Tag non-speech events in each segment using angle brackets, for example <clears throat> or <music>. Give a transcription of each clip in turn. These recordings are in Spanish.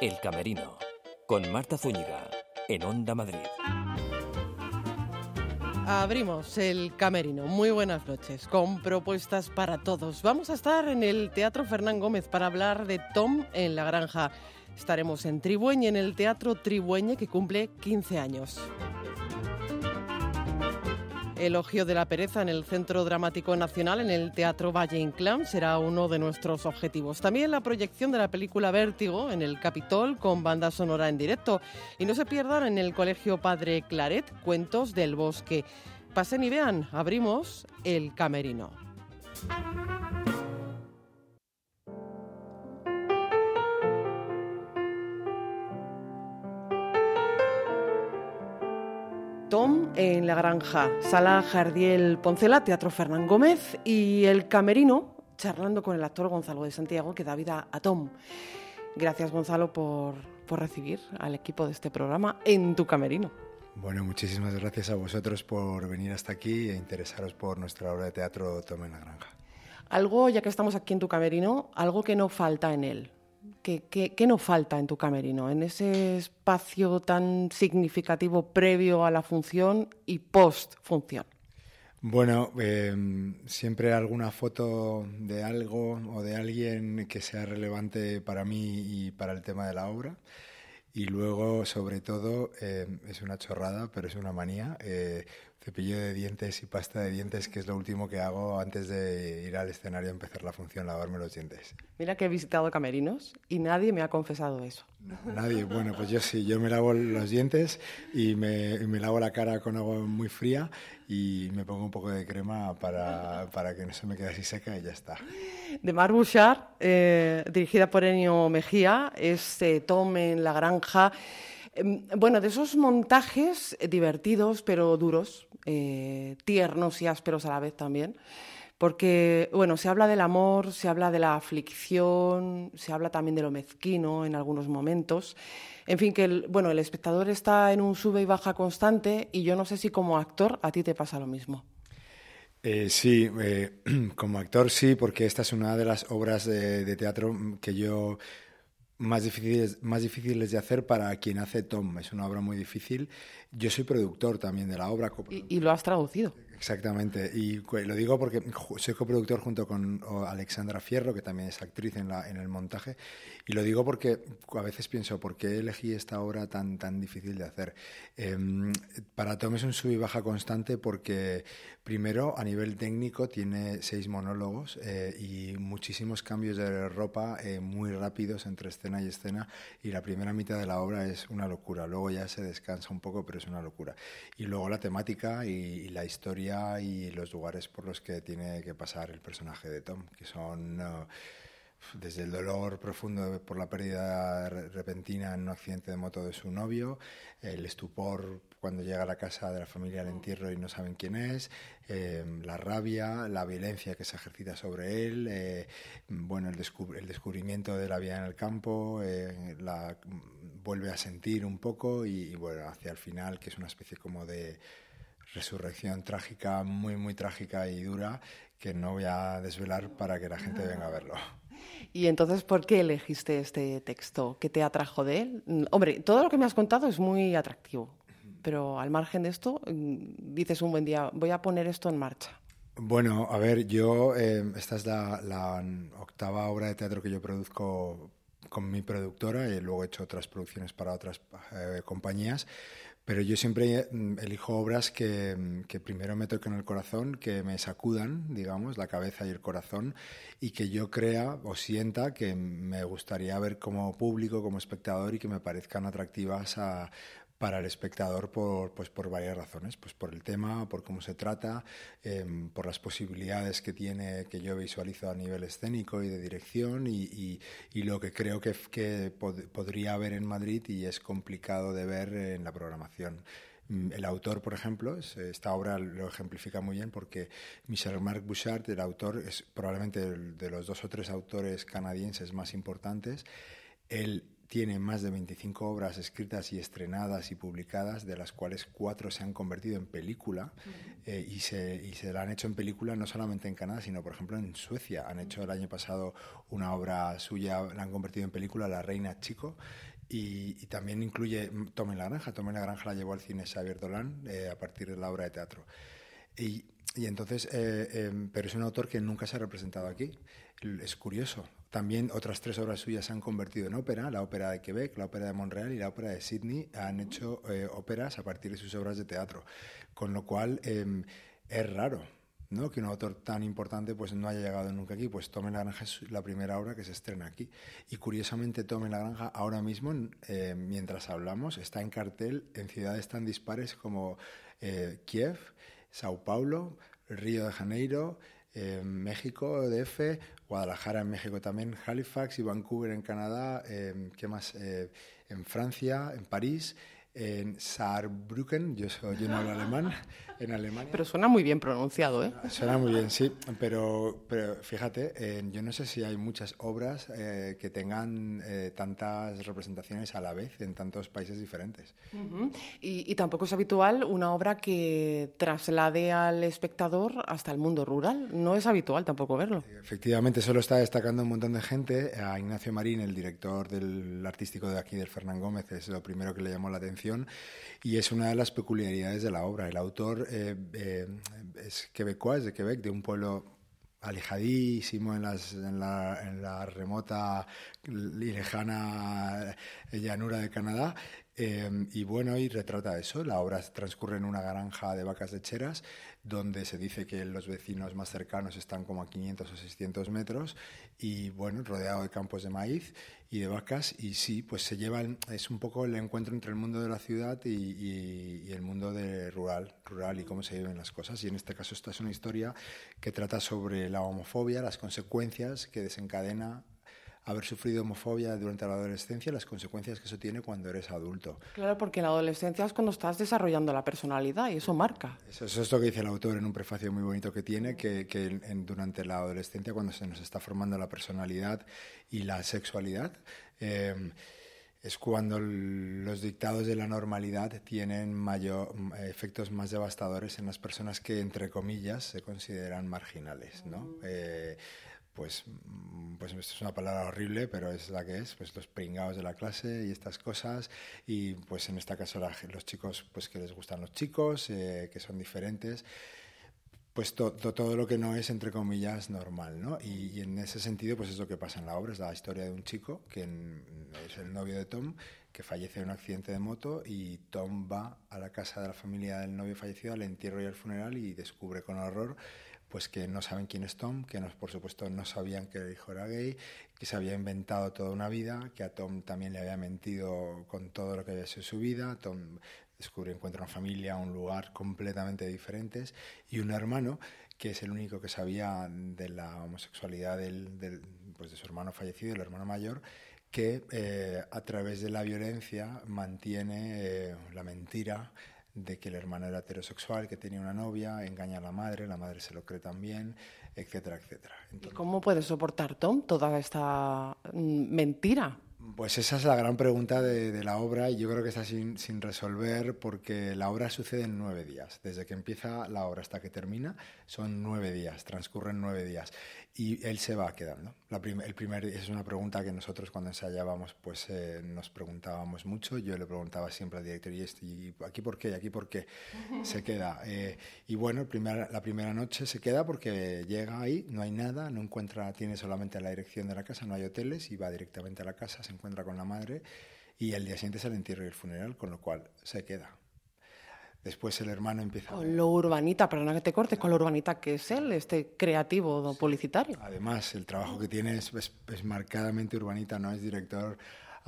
El Camerino, con Marta Zúñiga, en Onda Madrid. Abrimos el camerino. Muy buenas noches. Con propuestas para todos. Vamos a estar en el Teatro Fernán Gómez para hablar de Tom en la Granja. Estaremos en Tribueñe, en el Teatro Tribueñe, que cumple 15 años. Elogio de la pereza en el Centro Dramático Nacional, en el Teatro Valle Inclán, será uno de nuestros objetivos. También la proyección de la película Vértigo en el Capitol con banda sonora en directo. Y no se pierdan en el Colegio Padre Claret Cuentos del Bosque. Pasen y vean, abrimos el camerino. En la granja, Sala Jardiel Poncela, Teatro Fernán Gómez y El Camerino, charlando con el actor Gonzalo de Santiago que da vida a Tom. Gracias Gonzalo por, por recibir al equipo de este programa en tu camerino. Bueno, muchísimas gracias a vosotros por venir hasta aquí e interesaros por nuestra obra de teatro Tom en la granja. Algo, ya que estamos aquí en tu camerino, algo que no falta en él, ¿Qué, qué, nos falta en tu camerino, en ese espacio tan significativo previo a la función y post función? Bueno, em, siempre alguna foto de algo o de alguien que sea relevante para mí y para el tema de la obra. Y luego, sobre todo, em, es una chorrada, pero es una manía, eh, cepillo de dientes y pasta de dientes, que es lo último que hago antes de ir al escenario a empezar la función, lavarme los dientes. Mira que he visitado camerinos y nadie me ha confesado eso. Nadie, bueno, pues yo sí, yo me lavo los dientes y me, me lavo la cara con agua muy fría y me pongo un poco de crema para, para que no se me quede así seca y ya está. De Mar Bouchard, eh, dirigida por Enio Mejía, es eh, Tom en la granja. Em, bueno, de esos montajes divertidos pero duros, eh, tiernos y ásperos a la vez también, porque, bueno, se habla del amor, se habla de la aflicción, se habla también de lo mezquino en algunos momentos. En fin, que el, bueno, el espectador está en un sube y baja constante y yo no sé si como actor a ti te pasa lo mismo. Eh, sí, eh, <clears throat> como actor sí, porque esta es una de las obras de teatro que yo más difíciles, más difíciles de hacer para quien hace Tom. Es una obra muy difícil. Yo soy productor también de la obra. ¿Y, lo has traducido? Exactamente. Y lo digo porque soy coproductor junto con Alexandra Fierro, que también es actriz en, la, en el montaje. Y lo digo porque a veces pienso, ¿por qué elegí esta obra tan, tan difícil de hacer? Em, para Tom es un sub y baja constante porque, primero, a nivel técnico, tiene seis monólogos eh, y muchísimos cambios de ropa eh, muy rápidos entre escenas y escena y la primera mitad de la obra es una locura. Luego ya se descansa un poco, pero es una locura. Y luego la temática y, la historia y los lugares por los que tiene que pasar el personaje de Tom, que son... Uh, desde el dolor profundo por la pérdida repentina en un accidente de moto de su novio, el estupor cuando llega a la casa de la familia al entierro y no saben quién es, eh, la rabia, la violencia que se ejercita sobre él, eh, bueno, el, descubrimiento de la vida en el campo, eh, la, vuelve a sentir un poco y, bueno, hacia el final, que es una especie como de resurrección trágica, muy, muy trágica y dura, que no voy a desvelar para que la gente venga a verlo. Y entonces, ¿por qué elegiste este texto? ¿Qué te atrajo de él? Mm, hombre, todo lo que me has contado es muy atractivo, pero al margen de esto, mm, dices un buen día, voy a poner esto en marcha. Bueno, a ver, yo, eh, esta es la, octava obra de teatro que yo produzco con mi productora y luego he hecho otras producciones para otras eh, compañías. Pero yo siempre mm, elijo obras mm, que, primero me toquen el corazón, que me sacudan, digamos, la cabeza y el corazón, y que yo crea o sienta que me gustaría ver como público, como espectador, y que me parezcan atractivas a, para el espectador por, pues por varias razones, pues por el tema, por cómo se trata, em, por las posibilidades que tiene, que yo visualizo a nivel escénico y de dirección y, y, lo que creo que, que podría haber en Madrid y es complicado de ver en la programación. Mm, el autor, por ejemplo, esta obra lo ejemplifica muy bien porque Michel-Marc Bouchard, el autor, es probablemente de los dos o tres autores canadienses más importantes. Él tiene más de 25 obras escritas y estrenadas y publicadas, de las cuales cuatro se han convertido en película eh, y, se, y se la han hecho en película no solamente en Canadá, sino por ejemplo en Suecia. Han hecho el año pasado una obra suya, la han convertido en película, La Reina Chico, y, también incluye Tome la Granja. Tome la Granja la llevó al cine Xavier Dolan eh, a partir de la obra de teatro. Y, y entonces, eh, em, pero es un autor que nunca se ha representado aquí. Es curioso. También otras tres obras suyas se han convertido en ópera, la ópera de Quebec, la ópera de Montreal y la ópera de Sydney han hecho eh, óperas a partir de sus obras de teatro. Con lo cual em, es raro ¿no? que un autor tan importante pues no haya llegado nunca aquí. Pues Tome la Granja es la primera obra que se estrena aquí. Y curiosamente Tome la Granja ahora mismo, eh, mientras hablamos, está en cartel en ciudades tan dispares como Kiev, Sao Paulo, Río de Janeiro, eh, México, DF, Guadalajara en México también, Halifax y Vancouver en Canadá, eh, ¿qué más? Eh, en Francia, en París, en Saarbrücken, yo, soy, yo no hablo alemán, <laughs> en Alemania. Pero suena muy bien pronunciado, ¿eh? Suena muy bien, sí, pero, pero fíjate, eh, yo no sé si hay muchas obras eh, que tengan eh, tantas representaciones a la vez en tantos países diferentes. y, y, tampoco es habitual una obra que traslade al espectador hasta el mundo rural. No es habitual tampoco verlo. Efectivamente, solo está destacando un montón de gente. A Ignacio Marín, el director del artístico de aquí, del Fernán Gómez, es lo primero que le llamó la atención y es una de las peculiaridades de la obra. El autor eh, eh, es quebecois, de Quebec, de un pueblo alejadísimo en, las, en, la, remota y lejana llanura de Canadá. Eh, y bueno, y retrata eso. La obra transcurre en una granja de vacas lecheras donde se dice que los vecinos más cercanos están como a 500 o 600 metros y bueno, rodeado de campos de maíz y de vacas. Y sí, pues se llevan, es un poco el encuentro entre el mundo de la ciudad y, el mundo de rural, rural y cómo se viven las cosas. Y en este caso esta es una historia que trata sobre la homofobia, las consecuencias que desencadena haber sufrido homofobia durante la adolescencia, las consecuencias que eso tiene cuando eres adulto. Claro, porque en la adolescencia es cuando estás desarrollando la personalidad y eso marca. Eso, eso es lo que dice el autor en un prefacio muy bonito que tiene, que, que en, durante la adolescencia, cuando se nos está formando la personalidad y la sexualidad, eh, es cuando los dictados de la normalidad tienen mayor, efectos más devastadores en las personas que, entre comillas, se consideran marginales. ¿no? Eh, pues, mm, pues es una palabra horrible, pero es la que es, pues los pringados de la clase y estas cosas. Y pues en este caso los chicos, pues que les gustan los chicos, eh, que son diferentes. Pues to, to, todo lo que no es, entre comillas, normal, ¿no? Y, en ese sentido, pues es lo que pasa en la obra, es la historia de un chico, que es el novio de Tom, que fallece en un accidente de moto y Tom va a la casa de la familia del novio fallecido, al entierro y al funeral y descubre con horror pues que no saben quién es Tom, que por supuesto no sabían que el hijo era gay, que se había inventado toda una vida, que a Tom también le había mentido con todo lo que había sido su vida. Tom descubre, encuentra una familia, un lugar completamente diferentes y un hermano que es el único que sabía de la homosexualidad del, pues de su hermano fallecido, el hermano mayor, que eh, a través de la violencia mantiene eh, la mentira de que el hermano era heterosexual, que tenía una novia, engaña a la madre, la madre se lo cree también, etcétera, etcétera. Entonces, ¿Y cómo puede soportar Tom toda esta mm, mentira? Pues esa es la gran pregunta de, de la obra y yo creo que está sin, sin, resolver porque la obra sucede en nueve días. Desde que empieza la obra hasta que termina son nueve días, transcurren nueve días y él se va quedando. La prim el primer es una pregunta que nosotros cuando ensayábamos pues eh, nos preguntábamos mucho. Yo le preguntaba siempre al director y, este, y aquí por qué, y aquí por qué se <laughs> queda. Eh, y bueno, primer, la primera noche se queda porque llega ahí, no hay nada, no encuentra, tiene solamente la dirección de la casa, no hay hoteles y va directamente a la casa, se encuentra con la madre y el día siguiente es el entierro y el funeral, con lo cual se queda. Después el hermano empieza. Con lo urbanita, perdona que te cortes, con lo urbanita que es él, este creativo publicitario. Además, el trabajo que tiene es, es, es, marcadamente urbanita, no es director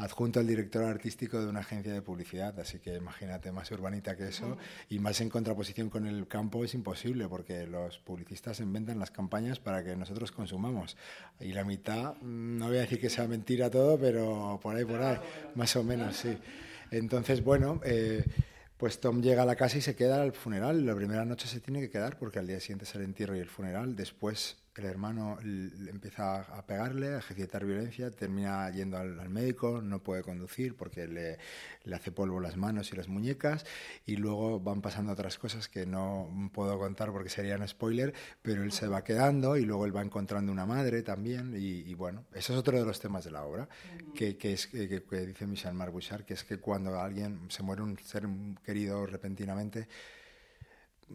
adjunto al director artístico de una agencia de publicidad, así que imagínate, más urbanita que eso, y más en contraposición con el campo es imposible, porque los publicistas inventan las campañas para que nosotros consumamos. Y la mitad, no voy a decir que sea mentira todo, pero por ahí, por ahí, más o <laughs> menos, sí. Entonces, bueno. Eh, pues Tom llega a la casa y se queda al funeral. La primera noche se tiene que quedar porque al día siguiente es el entierro y el funeral. Después el hermano empieza a pegarle, a ejercitar violencia, termina yendo al, médico, no puede conducir porque le, le, hace polvo las manos y las muñecas y luego van pasando otras cosas que no puedo contar porque serían spoiler, pero él se va quedando y luego él va encontrando una madre también y, bueno, eso es otro de los temas de la obra, que, que, es, que, dice Michel Marc que es que cuando alguien se muere un ser querido repentinamente,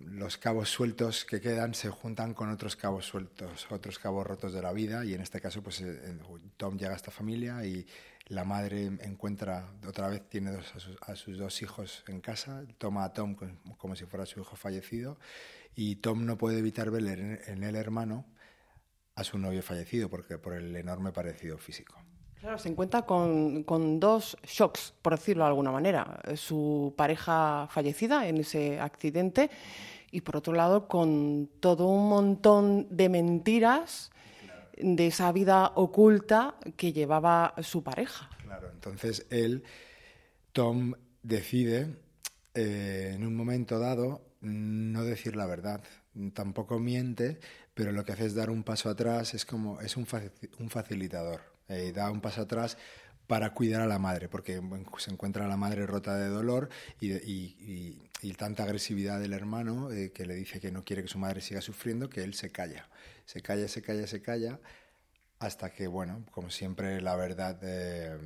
los cabos sueltos que quedan se juntan con otros cabos sueltos, otros cabos rotos de la vida y en este caso pues eh, Tom llega a esta familia y la madre encuentra, otra vez tiene a, sus, dos hijos en casa, toma a Tom como, si fuera su hijo fallecido y Tom no puede evitar ver en, el hermano a su novio fallecido porque por el enorme parecido físico. Claro, se encuentra con, con, dos shocks, por decirlo de alguna manera. Su pareja fallecida en ese accidente y, por otro lado, con todo un montón de mentiras de esa vida oculta que llevaba su pareja. Claro, entonces él, Tom, decide eh, en un momento dado no decir la verdad. Tampoco miente, pero lo que hace es dar un paso atrás, es como es un, un facilitador eh, da un paso atrás para cuidar a la madre, porque se encuentra la madre rota de dolor y, tanta agresividad del hermano eh, que le dice que no quiere que su madre siga sufriendo, que él se calla, se calla, se calla, se calla, hasta que, bueno, como siempre, la verdad eh,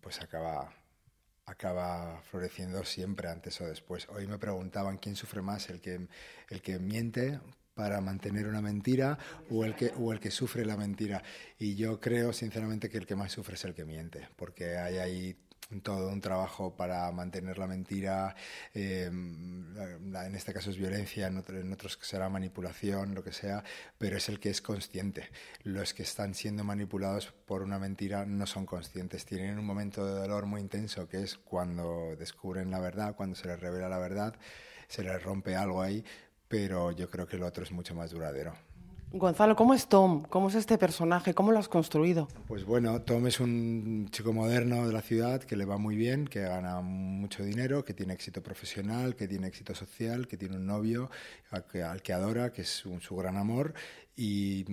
pues acaba, acaba floreciendo siempre antes o después. Hoy me preguntaban quién sufre más, el que, el que miente para mantener una mentira o el, que, o el que sufre la mentira. Y yo creo sinceramente que el que más sufre es el que miente, porque hay ahí todo un trabajo para mantener la mentira, eh, en este caso es violencia, en, en, otros será manipulación, lo que sea, pero es el que es consciente. Los que están siendo manipulados por una mentira no son conscientes, tienen un momento de dolor muy intenso que es cuando descubren la verdad, cuando se les revela la verdad, se les rompe algo ahí, pero yo creo que el otro es mucho más duradero. Gonzalo, ¿cómo es Tom? ¿Cómo es este personaje? ¿Cómo lo has construido? Pues bueno, Tom es un chico moderno de la ciudad que le va muy bien, que gana mucho dinero, que tiene éxito profesional, que tiene éxito social, que tiene un novio al que, adora, que es su gran amor, y,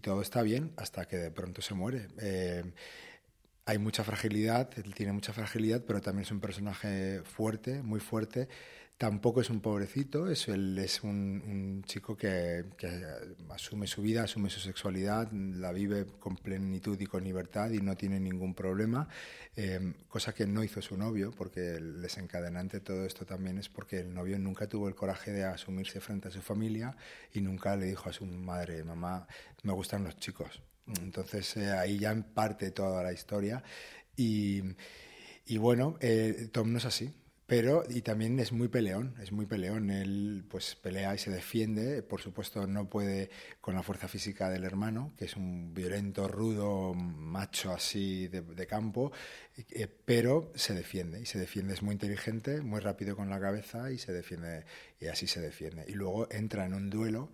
todo está bien hasta que de pronto se muere. Eh, hay mucha fragilidad, él tiene mucha fragilidad, pero también es un personaje fuerte, muy fuerte Tampoco es un pobrecito, es, él es un, chico que, asume su vida, asume su sexualidad, la vive con plenitud y con libertad y no tiene ningún problema, eh, cosa que no hizo su novio, porque el desencadenante de todo esto también es porque el novio nunca tuvo el coraje de asumirse frente a su familia y nunca le dijo a su madre, mamá, me gustan los chicos. Entonces eh, ahí ya parte toda la historia y, bueno, eh, Tom no es así. Pero, y también es muy peleón, es muy peleón. Él pues pelea y se defiende. Por supuesto, no puede con la fuerza física del hermano, que es un violento, rudo, macho así de, campo, eh, pero se defiende. Y se defiende, es muy inteligente, muy rápido con la cabeza y se defiende, y así se defiende. Y luego entra en un duelo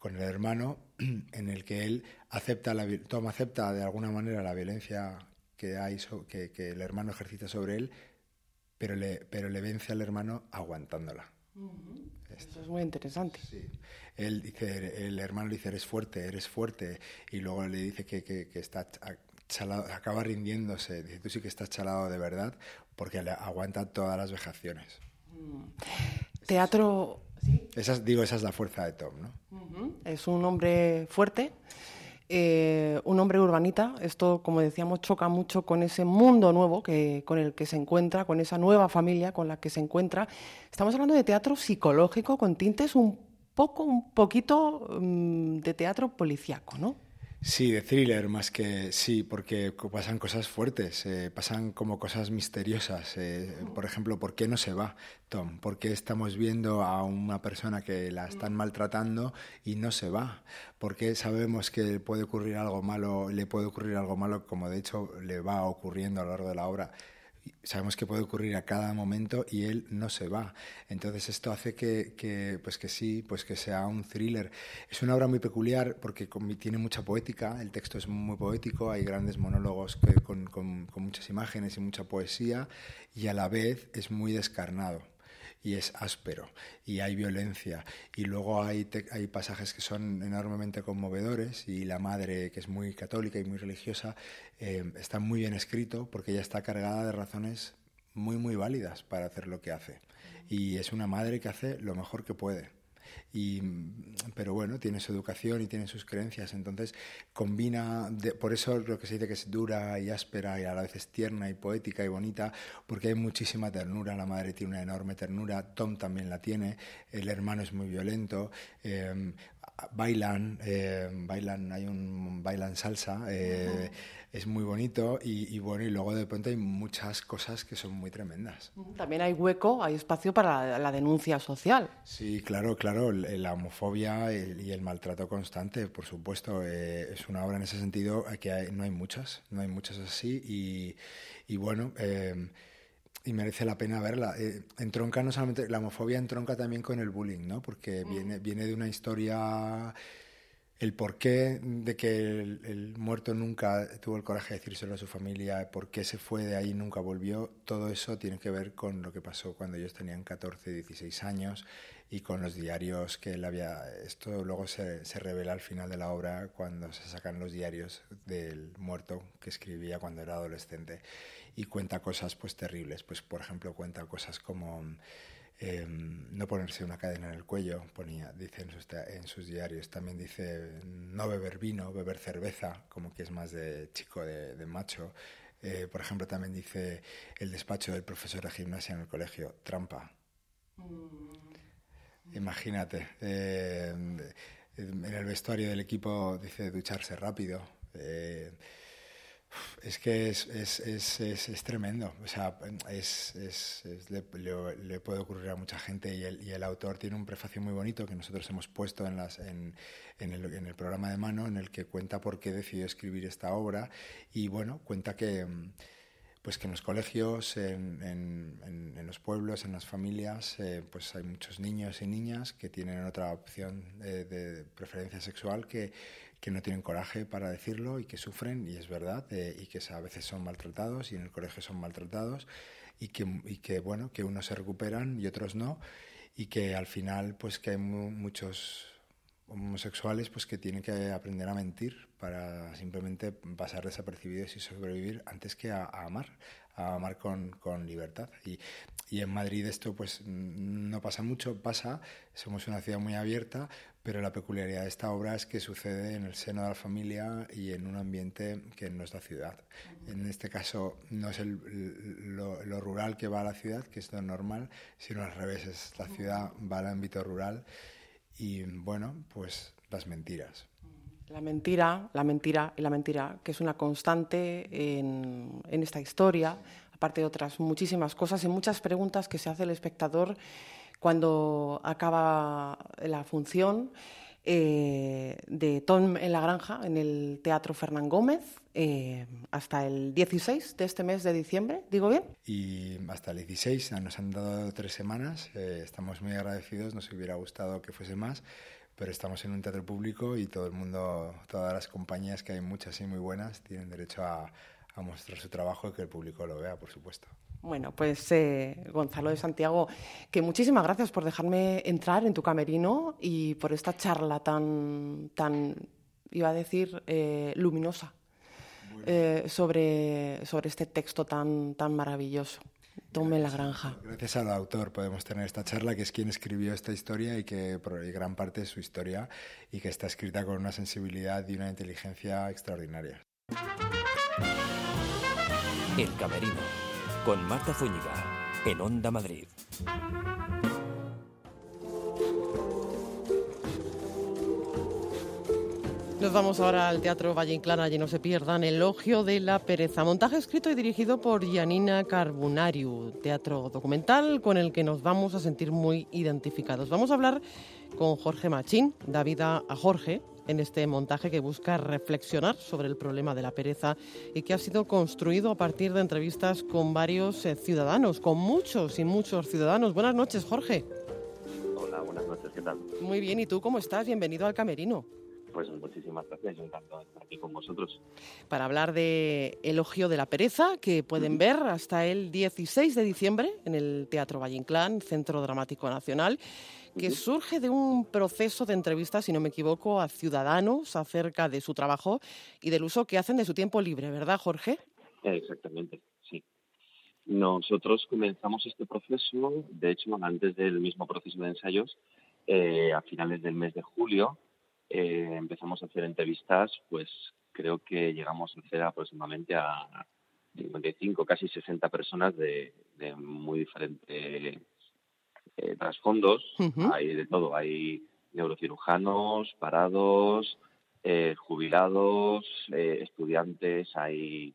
con el hermano <clears throat> en el que él acepta, la, toma, acepta de alguna manera la violencia que, hay, que, que el hermano ejercita sobre él pero le, pero le vence al hermano aguantándola. Eso es muy interesante. Sí. Él dice, el hermano le dice, eres fuerte, eres fuerte, y luego le dice que, que, está chalado, acaba rindiéndose, dice, tú sí que estás chalado de verdad, porque le aguanta todas las vejaciones. Mm. Teatro... ¿Sí? Esa, digo, esa es la fuerza de Tom, ¿no? Es un hombre fuerte, eh, un hombre urbanita. Esto, como decíamos, choca mucho con ese mundo nuevo que, con el que se encuentra, con esa nueva familia con la que se encuentra. Estamos hablando de teatro psicológico con tintes un poco, un poquito mm, de teatro policíaco, ¿no? Sí, de thriller más que sí, porque pasan cosas fuertes, eh, pasan como cosas misteriosas. Eh, por ejemplo, ¿por qué no se va Tom? ¿Por qué estamos viendo a una persona que la están maltratando y no se va? ¿Por qué sabemos que puede ocurrir algo malo, le puede ocurrir algo malo, como de hecho le va ocurriendo a lo largo de la obra? Sabemos que puede ocurrir a cada momento y él no se va. Entonces esto hace que, pues que sí, pues que sea un thriller. Es una obra muy peculiar porque tiene mucha poética, el texto es muy poético, hay grandes monólogos con, muchas imágenes y mucha poesía y a la vez es muy descarnado. Y es áspero y hay violencia y luego hay, hay pasajes que son enormemente conmovedores y la madre que es muy católica y muy religiosa eh, está muy bien escrito porque ella está cargada de razones muy muy válidas para hacer lo que hace. Y es una madre que hace lo mejor que puede y, pero bueno, tiene su educación y tiene sus creencias, entonces combina, por eso lo que se dice que es dura y áspera y a la vez es tierna y poética y bonita, porque hay muchísima ternura, la madre tiene una enorme ternura, Tom también la tiene, el hermano es muy violento, eh, bailan, eh, bailan, hay un bailan salsa, eh, es muy bonito y, bueno, y luego de pronto hay muchas cosas que son muy tremendas. También hay hueco, hay espacio para la, denuncia social. Sí, claro, claro, la homofobia y el maltrato constante, por supuesto, eh, es una obra en ese sentido que no hay muchas, no hay muchas así y, y bueno y merece la pena verla. Eh, entronca no solamente, la homofobia entronca también con el bullying, ¿no? Porque mm. viene, viene de una historia, el porqué de que el, muerto nunca tuvo el coraje de decírselo a su familia, por qué se fue de ahí y nunca volvió, todo eso tiene que ver con lo que pasó cuando ellos tenían 14, 16 años y con los diarios que él había... Esto luego se, se revela al final de la obra cuando se sacan los diarios del muerto que escribía cuando era adolescente y cuenta cosas pues terribles. Pues por ejemplo cuenta cosas como em, no ponerse una cadena en el cuello, ponía, dice en sus, diarios. También dice no beber vino, beber cerveza, como que es más de chico, de, macho. Eh, por ejemplo, también dice el despacho del profesor de gimnasia en el colegio, trampa. Mm. Imagínate. Eh, en el vestuario del equipo dice ducharse rápido. Eh, es que es, es, es, es, tremendo. O sea, es, le, le, puede ocurrir a mucha gente y el, y el, autor tiene un prefacio muy bonito que nosotros hemos puesto en, las, en, en, el, en, el, programa de mano en el que cuenta por qué decidió escribir esta obra y bueno, cuenta que pues que en los colegios, en, en, los pueblos, en las familias, eh, pues hay muchos niños y niñas que tienen otra opción de, preferencia sexual que que no tienen coraje para decirlo y que sufren, y es verdad, eh, y que a veces son maltratados y en el colegio son maltratados, y que, y que, bueno, que unos se recuperan y otros no, y que al final, pues que hay muchos homosexuales pues que tienen que aprender a mentir para simplemente pasar desapercibidos y sobrevivir antes que a, amar, a amar con, con libertad. Y, y, en Madrid esto pues no pasa mucho, pasa, somos una ciudad muy abierta, pero la peculiaridad de esta obra es que sucede en el seno de la familia y en un ambiente que no es la ciudad. En este caso no es el, lo, lo, rural que va a la ciudad, que es lo normal, sino al revés, es la ciudad va al ámbito rural y bueno, pues las mentiras. La mentira, la mentira y la mentira, que es una constante en, en esta historia, aparte de otras muchísimas cosas y muchas preguntas que se hace el espectador cuando acaba la función eh, de Tom en la Granja en el Teatro Fernán Gómez eh, hasta el 16 de este mes de diciembre, ¿digo bien? Y hasta el 16, nos han dado tres semanas, eh, estamos muy agradecidos, nos hubiera gustado que fuese más, pero estamos en un teatro público y todo el mundo, todas las compañías, que hay muchas y muy buenas, tienen derecho a, a mostrar su trabajo y que el público lo vea, por supuesto. Bueno, pues eh, Gonzalo de Santiago, que muchísimas gracias por dejarme entrar en tu camerino y por esta charla tan, tan iba a decir, eh, luminosa eh, sobre, sobre este texto tan, tan maravilloso. Tome la granja. Gracias al autor podemos tener esta charla, que es quien escribió esta historia y que por gran parte es su historia y que está escrita con una sensibilidad y una inteligencia extraordinaria. El Camerino, con Marta Zúñiga, en Onda Madrid. Nos vamos ahora al Teatro Valle Inclán, allí no se pierdan Elogio de la Pereza, montaje escrito y dirigido por Janina Carbonariu, teatro documental con el que nos vamos a sentir muy identificados. Vamos a hablar con Jorge Machín, da vida a Jorge, en este montaje que busca reflexionar sobre el problema de la pereza y que ha sido construido a partir de entrevistas con varios eh, ciudadanos, con muchos y muchos ciudadanos. Buenas noches, Jorge. Hola, buenas noches, ¿qué tal? Muy bien, ¿y tú cómo estás? Bienvenido al Camerino. Pues muchísimas gracias, yo encantado de estar aquí con vosotros. Para hablar de Elogio de la Pereza, que pueden ver hasta el 16 de diciembre en el Teatro Valle Inclán, Centro Dramático Nacional, que surge de un proceso de entrevistas, si no me equivoco, a ciudadanos acerca de su trabajo y del uso que hacen de su tiempo libre, ¿verdad, Jorge? Exactamente, sí. Nosotros comenzamos este proceso, de hecho, antes del mismo proceso de ensayos, eh, a finales del mes de julio, eh, empezamos a hacer entrevistas, pues creo que llegamos a hacer aproximadamente a 55, casi 60 personas de, muy diferentes eh, trasfondos. Hay de todo, hay neurocirujanos, parados, eh, jubilados, estudiantes, hay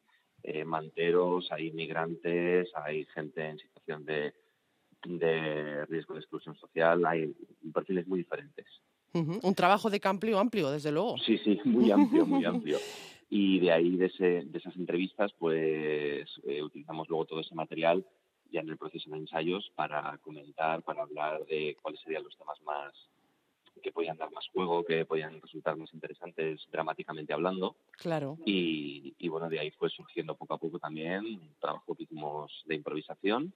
manteros, hay inmigrantes, hay gente en situación de, de riesgo de exclusión social, hay perfiles muy diferentes. Un trabajo de amplio, amplio, desde luego. Sí, sí, muy amplio, muy <laughs> amplio. Y de ahí, de, de esas entrevistas, pues eh, utilizamos luego todo ese material ya en el proceso de ensayos para comentar, para hablar de cuáles serían los temas más que podían dar más juego, que podían resultar más interesantes dramáticamente hablando. Claro. Y, y bueno, de ahí fue surgiendo poco a poco también un trabajo que hicimos de improvisación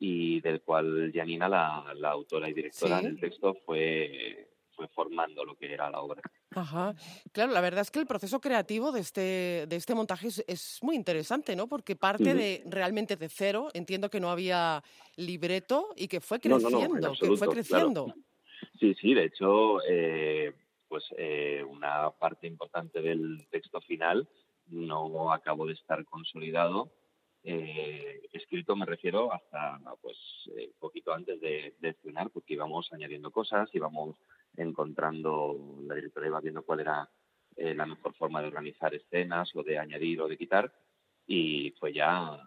y del cual Janina, la, la autora y directora del texto, fue fue formando lo que era la obra. Ajá. Claro, la verdad es que el proceso creativo de este, de este montaje es, muy interesante, ¿no? Porque parte de realmente de cero. Entiendo que no había libreto y que fue creciendo, que fue creciendo. Sí, sí, de hecho, eh, pues eh, una parte importante del texto final no acabó de estar consolidado. Eh, escrito me refiero hasta pues poquito antes de, de estrenar porque íbamos añadiendo cosas, íbamos encontrando, la directora iba viendo cuál era eh, la mejor forma de organizar escenas o de añadir o de quitar y fue ya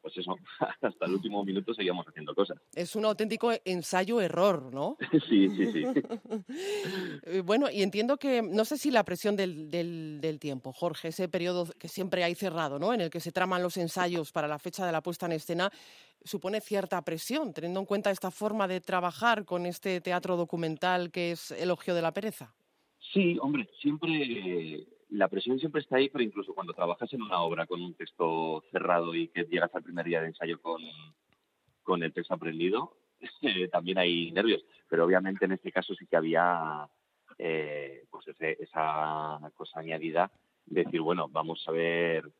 pues eso, <laughs> hasta el último minuto seguíamos haciendo cosas. Es un auténtico ensayo-error, ¿no? <laughs> sí, sí, sí. <laughs> Eh, bueno, y entiendo que, no sé si la presión del, del, del, tiempo, Jorge, ese periodo que siempre hay cerrado, ¿no? En el que se traman los ensayos para la fecha de la puesta en escena, supone cierta presión, teniendo en cuenta esta forma de trabajar con este teatro documental que es Elogio de la Pereza. Sí, hombre, siempre la presión siempre está ahí, pero incluso cuando trabajas en una obra con un texto cerrado y que llegas al primer día de ensayo con, con el texto aprendido, <laughs> eh, también hay nervios. Pero obviamente en este caso sí que había eh, pues esa cosa añadida de decir, bueno, vamos a ver,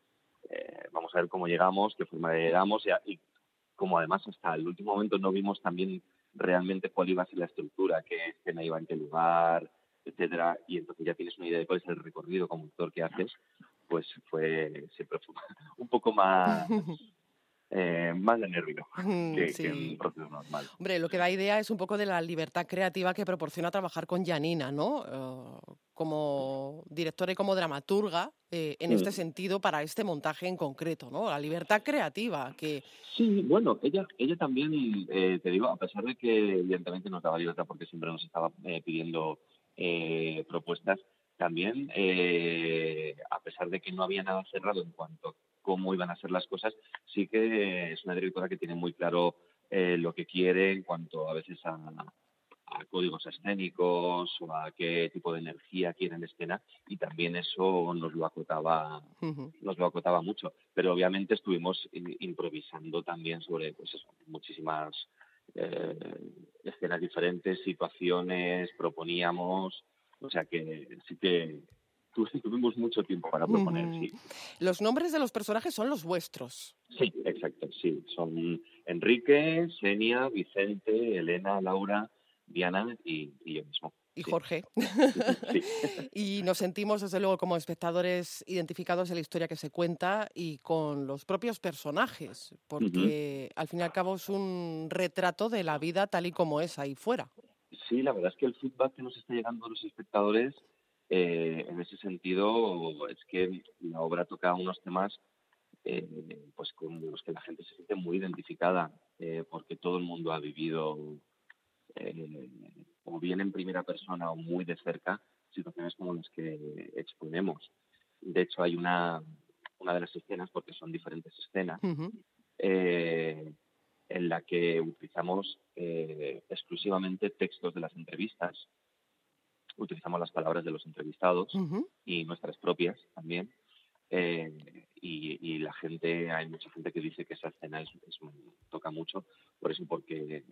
eh, vamos a ver cómo llegamos, qué forma le damos y, y como además hasta el último momento no vimos también realmente cuál iba a ser la estructura, qué escena iba en qué lugar, etcétera, y entonces ya tienes una idea de cuál es el recorrido como actor que haces, pues fue siempre fue <laughs> un poco más <laughs> eh, más de nervio <laughs> que, un proceso normal. Hombre, lo que da idea es un poco de la libertad creativa que proporciona trabajar con Janina, ¿no? Eh, como directora y como dramaturga, eh, en este sentido, para este montaje en concreto, ¿no? La libertad creativa que... Sí, bueno, ella, ella también, te digo, a pesar de que evidentemente nos daba libertad porque siempre nos estaba pidiendo eh, propuestas. También, eh, a pesar de que no había nada cerrado en cuanto cómo iban a ser las cosas, sí que es una directora que tiene muy claro eh, lo que quiere en cuanto a veces a, códigos escénicos o a qué tipo de energía quiere en escena y también eso nos lo acotaba nos lo acotaba mucho. Pero obviamente estuvimos improvisando también sobre pues muchísimas eh, escenas diferentes, situaciones, proponíamos, o sea que sí que tuvimos mucho tiempo para proponer, sí. Los nombres de los personajes son los vuestros. Sí, exacto, sí. Son Enrique, Senia, Vicente, Elena, Laura, Diana y yo mismo y Jorge. <laughs> y nos sentimos, desde luego, como espectadores identificados en la historia que se cuenta y con los propios personajes, porque al fin y al cabo es un retrato de la vida tal y como es ahí fuera. Sí, la verdad es que el feedback que nos está llegando a los espectadores, eh, en ese sentido, es que la obra toca unos temas eh, pues con los que la gente se siente muy identificada, eh, porque todo el mundo ha vivido o bien en primera persona o muy de cerca, situaciones como las que exponemos. De hecho, hay una, una de las escenas, porque son diferentes escenas, en la que utilizamos exclusivamente textos de las entrevistas. Utilizamos las palabras de los entrevistados y nuestras propias también. Eh, y, la gente, hay mucha gente que dice que esa escena es, toca mucho, por eso, porque,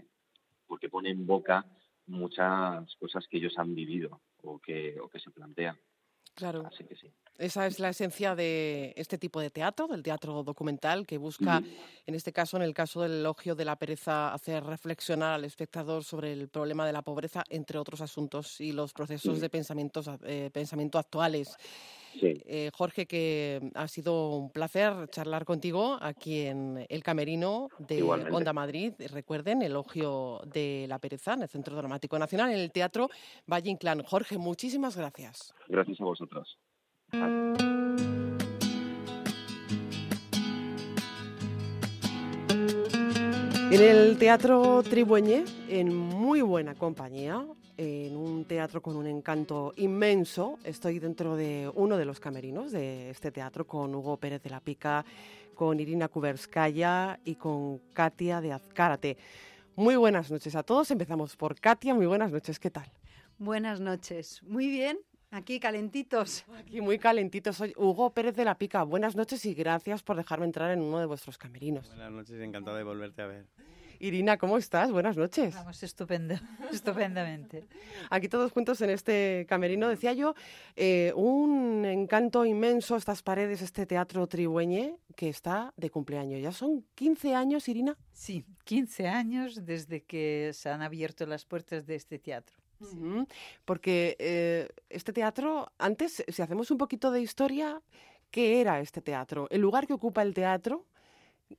porque pone en boca muchas cosas que ellos han vivido o que, o que se plantean. Claro. Así que sí. Esa es la esencia de este tipo de teatro, del teatro documental, que busca, en este caso, en el caso del elogio de la pereza, hacer reflexionar al espectador sobre el problema de la pobreza, entre otros asuntos, y los procesos de pensamientos, eh, pensamiento actuales. Eh, Jorge, que ha sido un placer charlar contigo aquí en el Camerino de Onda Madrid. Recuerden, elogio de la pereza en el Centro Dramático Nacional, en el Teatro Valle Inclán. Jorge, muchísimas gracias. Gracias a vosotros. En el Teatro Tribueñe, en muy buena compañía, en un teatro con un encanto inmenso, estoy dentro de uno de los camerinos de este teatro con Hugo Pérez de la Pica, con Irina Kuberskaya y con Katia de Azcárate. Muy buenas noches a todos. Empezamos por Katia. Muy buenas noches. ¿Qué tal? Buenas noches. Muy bien. Aquí calentitos. <laughs> Aquí muy calentitos. Soy Hugo Pérez de la Pica. Buenas noches y gracias por dejarme entrar en uno de vuestros camerinos. Buenas noches, encantado de volverte a ver. Irina, ¿cómo estás? Buenas noches. Vamos, estupendo, <laughs> estupendamente. Aquí todos juntos en este camerino. Decía yo, eh, un encanto inmenso estas paredes, este teatro tribueñe que está de cumpleaños. ¿Ya son 15 años, Irina? Sí, 15 años desde que se han abierto las puertas de este teatro. Porque eh, este teatro, antes, si hacemos un poquito de historia, ¿qué era este teatro? El lugar que ocupa el teatro,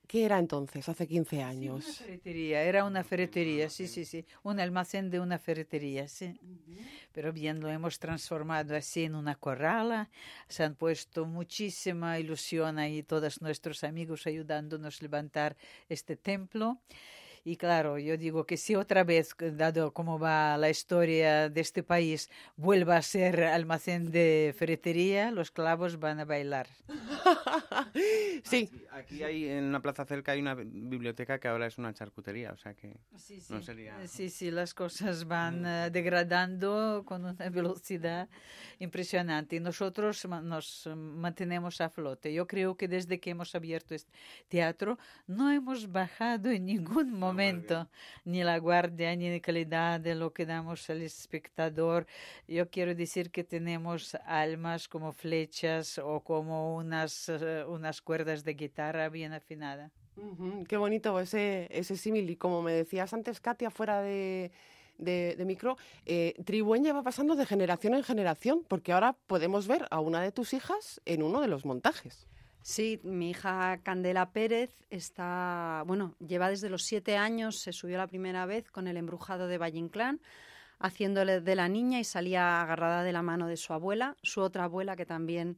¿qué era entonces, hace 15 años? una ferretería, era una ferretería, sí, sí, sí, un almacén de una ferretería, sí. Pero bien, lo hemos transformado así en una corrala, se han puesto muchísima ilusión ahí todos nuestros amigos ayudándonos a levantar este templo. Y claro, yo digo que si otra vez, dado cómo va la historia de este país, vuelva a ser almacén de ferretería, los clavos van a bailar. <laughs> sí. Aquí, hay, en una plaza cerca hay una biblioteca que ahora es una charcutería, o sea que sí, sí. no sería... Sí, sí, las cosas van eh, degradando con una velocidad impresionante y nosotros nos mantenemos a flote. Yo creo que desde que hemos abierto este teatro no hemos bajado en ningún momento momento, ni la guardia, ni la calidad de lo que damos al espectador. Yo quiero decir que tenemos almas como flechas o como unas, eh, unas cuerdas de guitarra bien afinadas. qué bonito ese, ese símil. Y como me decías antes, Katia, fuera de, de, micro, eh, Tribueña va pasando de generación en generación, porque ahora podemos ver a una de tus hijas en uno de los montajes. Sí, mi hija Candela Pérez está, bueno, lleva desde los siete años, se subió la primera vez con el embrujado de Valle Inclán, haciéndole de la niña y salía agarrada de la mano de su abuela, su otra abuela que también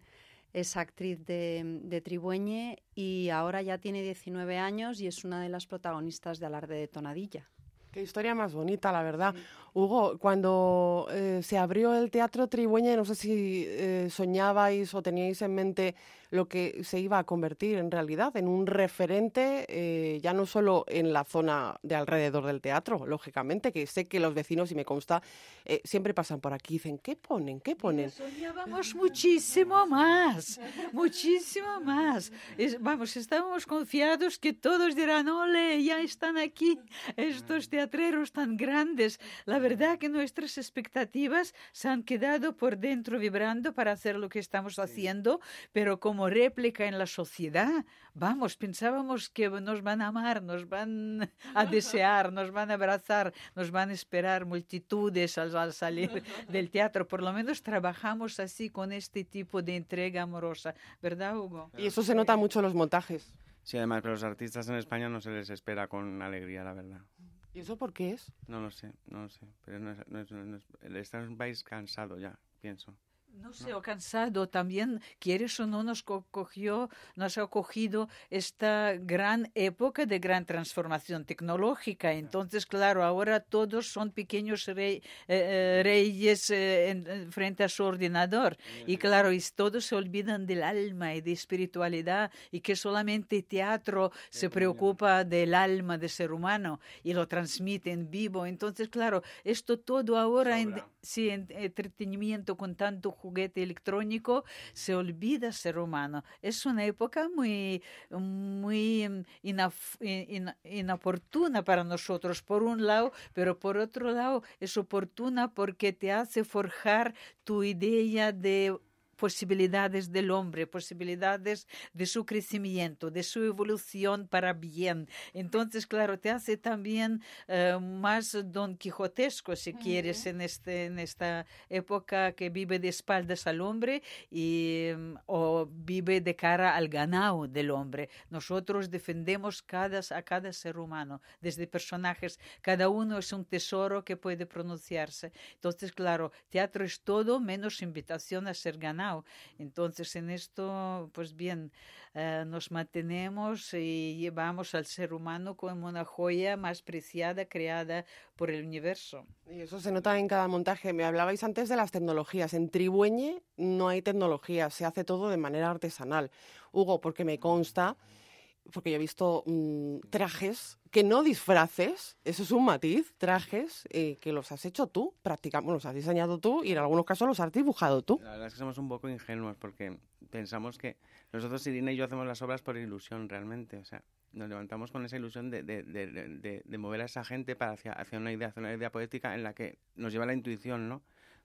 es actriz de, de Tribueñe y ahora ya tiene 19 años y es una de las protagonistas de Alarde de Tonadilla. Qué historia más bonita, la verdad. Hugo, cuando eh, se abrió el Teatro Tribueña, no sé si eh, soñabais o teníais en mente lo que se iba a convertir en realidad, en un referente, eh, ya no solo en la zona de alrededor del teatro, lógicamente, que sé que los vecinos, y me consta, siempre pasan por aquí y dicen, ¿qué ponen? ¿Qué ponen? soñábamos muchísimo más, muchísimo más. vamos, estábamos confiados que todos dirán, ole, ya están aquí estos teatreros tan grandes. La verdad que nuestras expectativas se han quedado por dentro vibrando para hacer lo que estamos haciendo, pero como réplica en la sociedad, vamos, pensábamos que nos van a amar, nos van a desear, nos van a abrazar, nos van a esperar multitudes al, al salir <laughs> del teatro. Por lo menos trabajamos así con este tipo de entrega amorosa, ¿verdad, Hugo? Y eso se nota mucho en los montajes. Sí, además, pero los artistas en España no se les espera con alegría, la verdad. ¿Y eso por qué es? No lo sé, no lo sé. Pero no es, no es, no es, está un país cansado ya, pienso. No sé, o cansado también, quieres o no, nos cogió, nos ha cogido esta gran época de gran transformación tecnológica. Entonces, claro, ahora todos son pequeños eh, eh, reyes eh, frente a su ordenador. Y claro, y todos se olvidan del alma y de espiritualidad y que solamente teatro se preocupa del alma del ser humano y lo transmite en vivo. Entonces, claro, esto todo ahora en, sí, en entretenimiento con tanto juguete electrónico, se olvida ser humano. Es una época muy, muy inoportuna para nosotros, por un lado, pero por otro lado es oportuna porque te hace forjar tu idea de posibilidades del hombre, posibilidades de su crecimiento, de su evolución para bien. Entonces, claro, te hace también eh, más don quijotesco, si quieres, en, este, en esta época que vive de espaldas al hombre y, mm, o vive de cara al ganado del hombre. Nosotros defendemos cada, a cada ser humano, desde personajes, cada uno es un tesoro que puede pronunciarse. Entonces, claro, teatro es todo menos invitación a ser ganado entonces, en esto, pues bien, eh, nos mantenemos y llevamos al ser humano como una joya más preciada creada por el universo. Y eso se nota en cada montaje. Me hablabais antes de las tecnologías. En Tribueñe no hay tecnología, se hace todo de manera artesanal. Hugo, porque me consta porque yo he visto mm, trajes que no disfraces, eso es un matiz, trajes eh, que los has hecho tú, prácticamente, los has diseñado tú y en algunos casos los has dibujado tú. La verdad es que somos un poco ingenuos porque pensamos que nosotros, Irina y yo, hacemos las obras por ilusión realmente, o sea, nos levantamos con esa ilusión de, de, de, de mover a esa gente para hacia, hacia, una idea, hacia una idea poética en la que nos lleva la intuición, ¿no?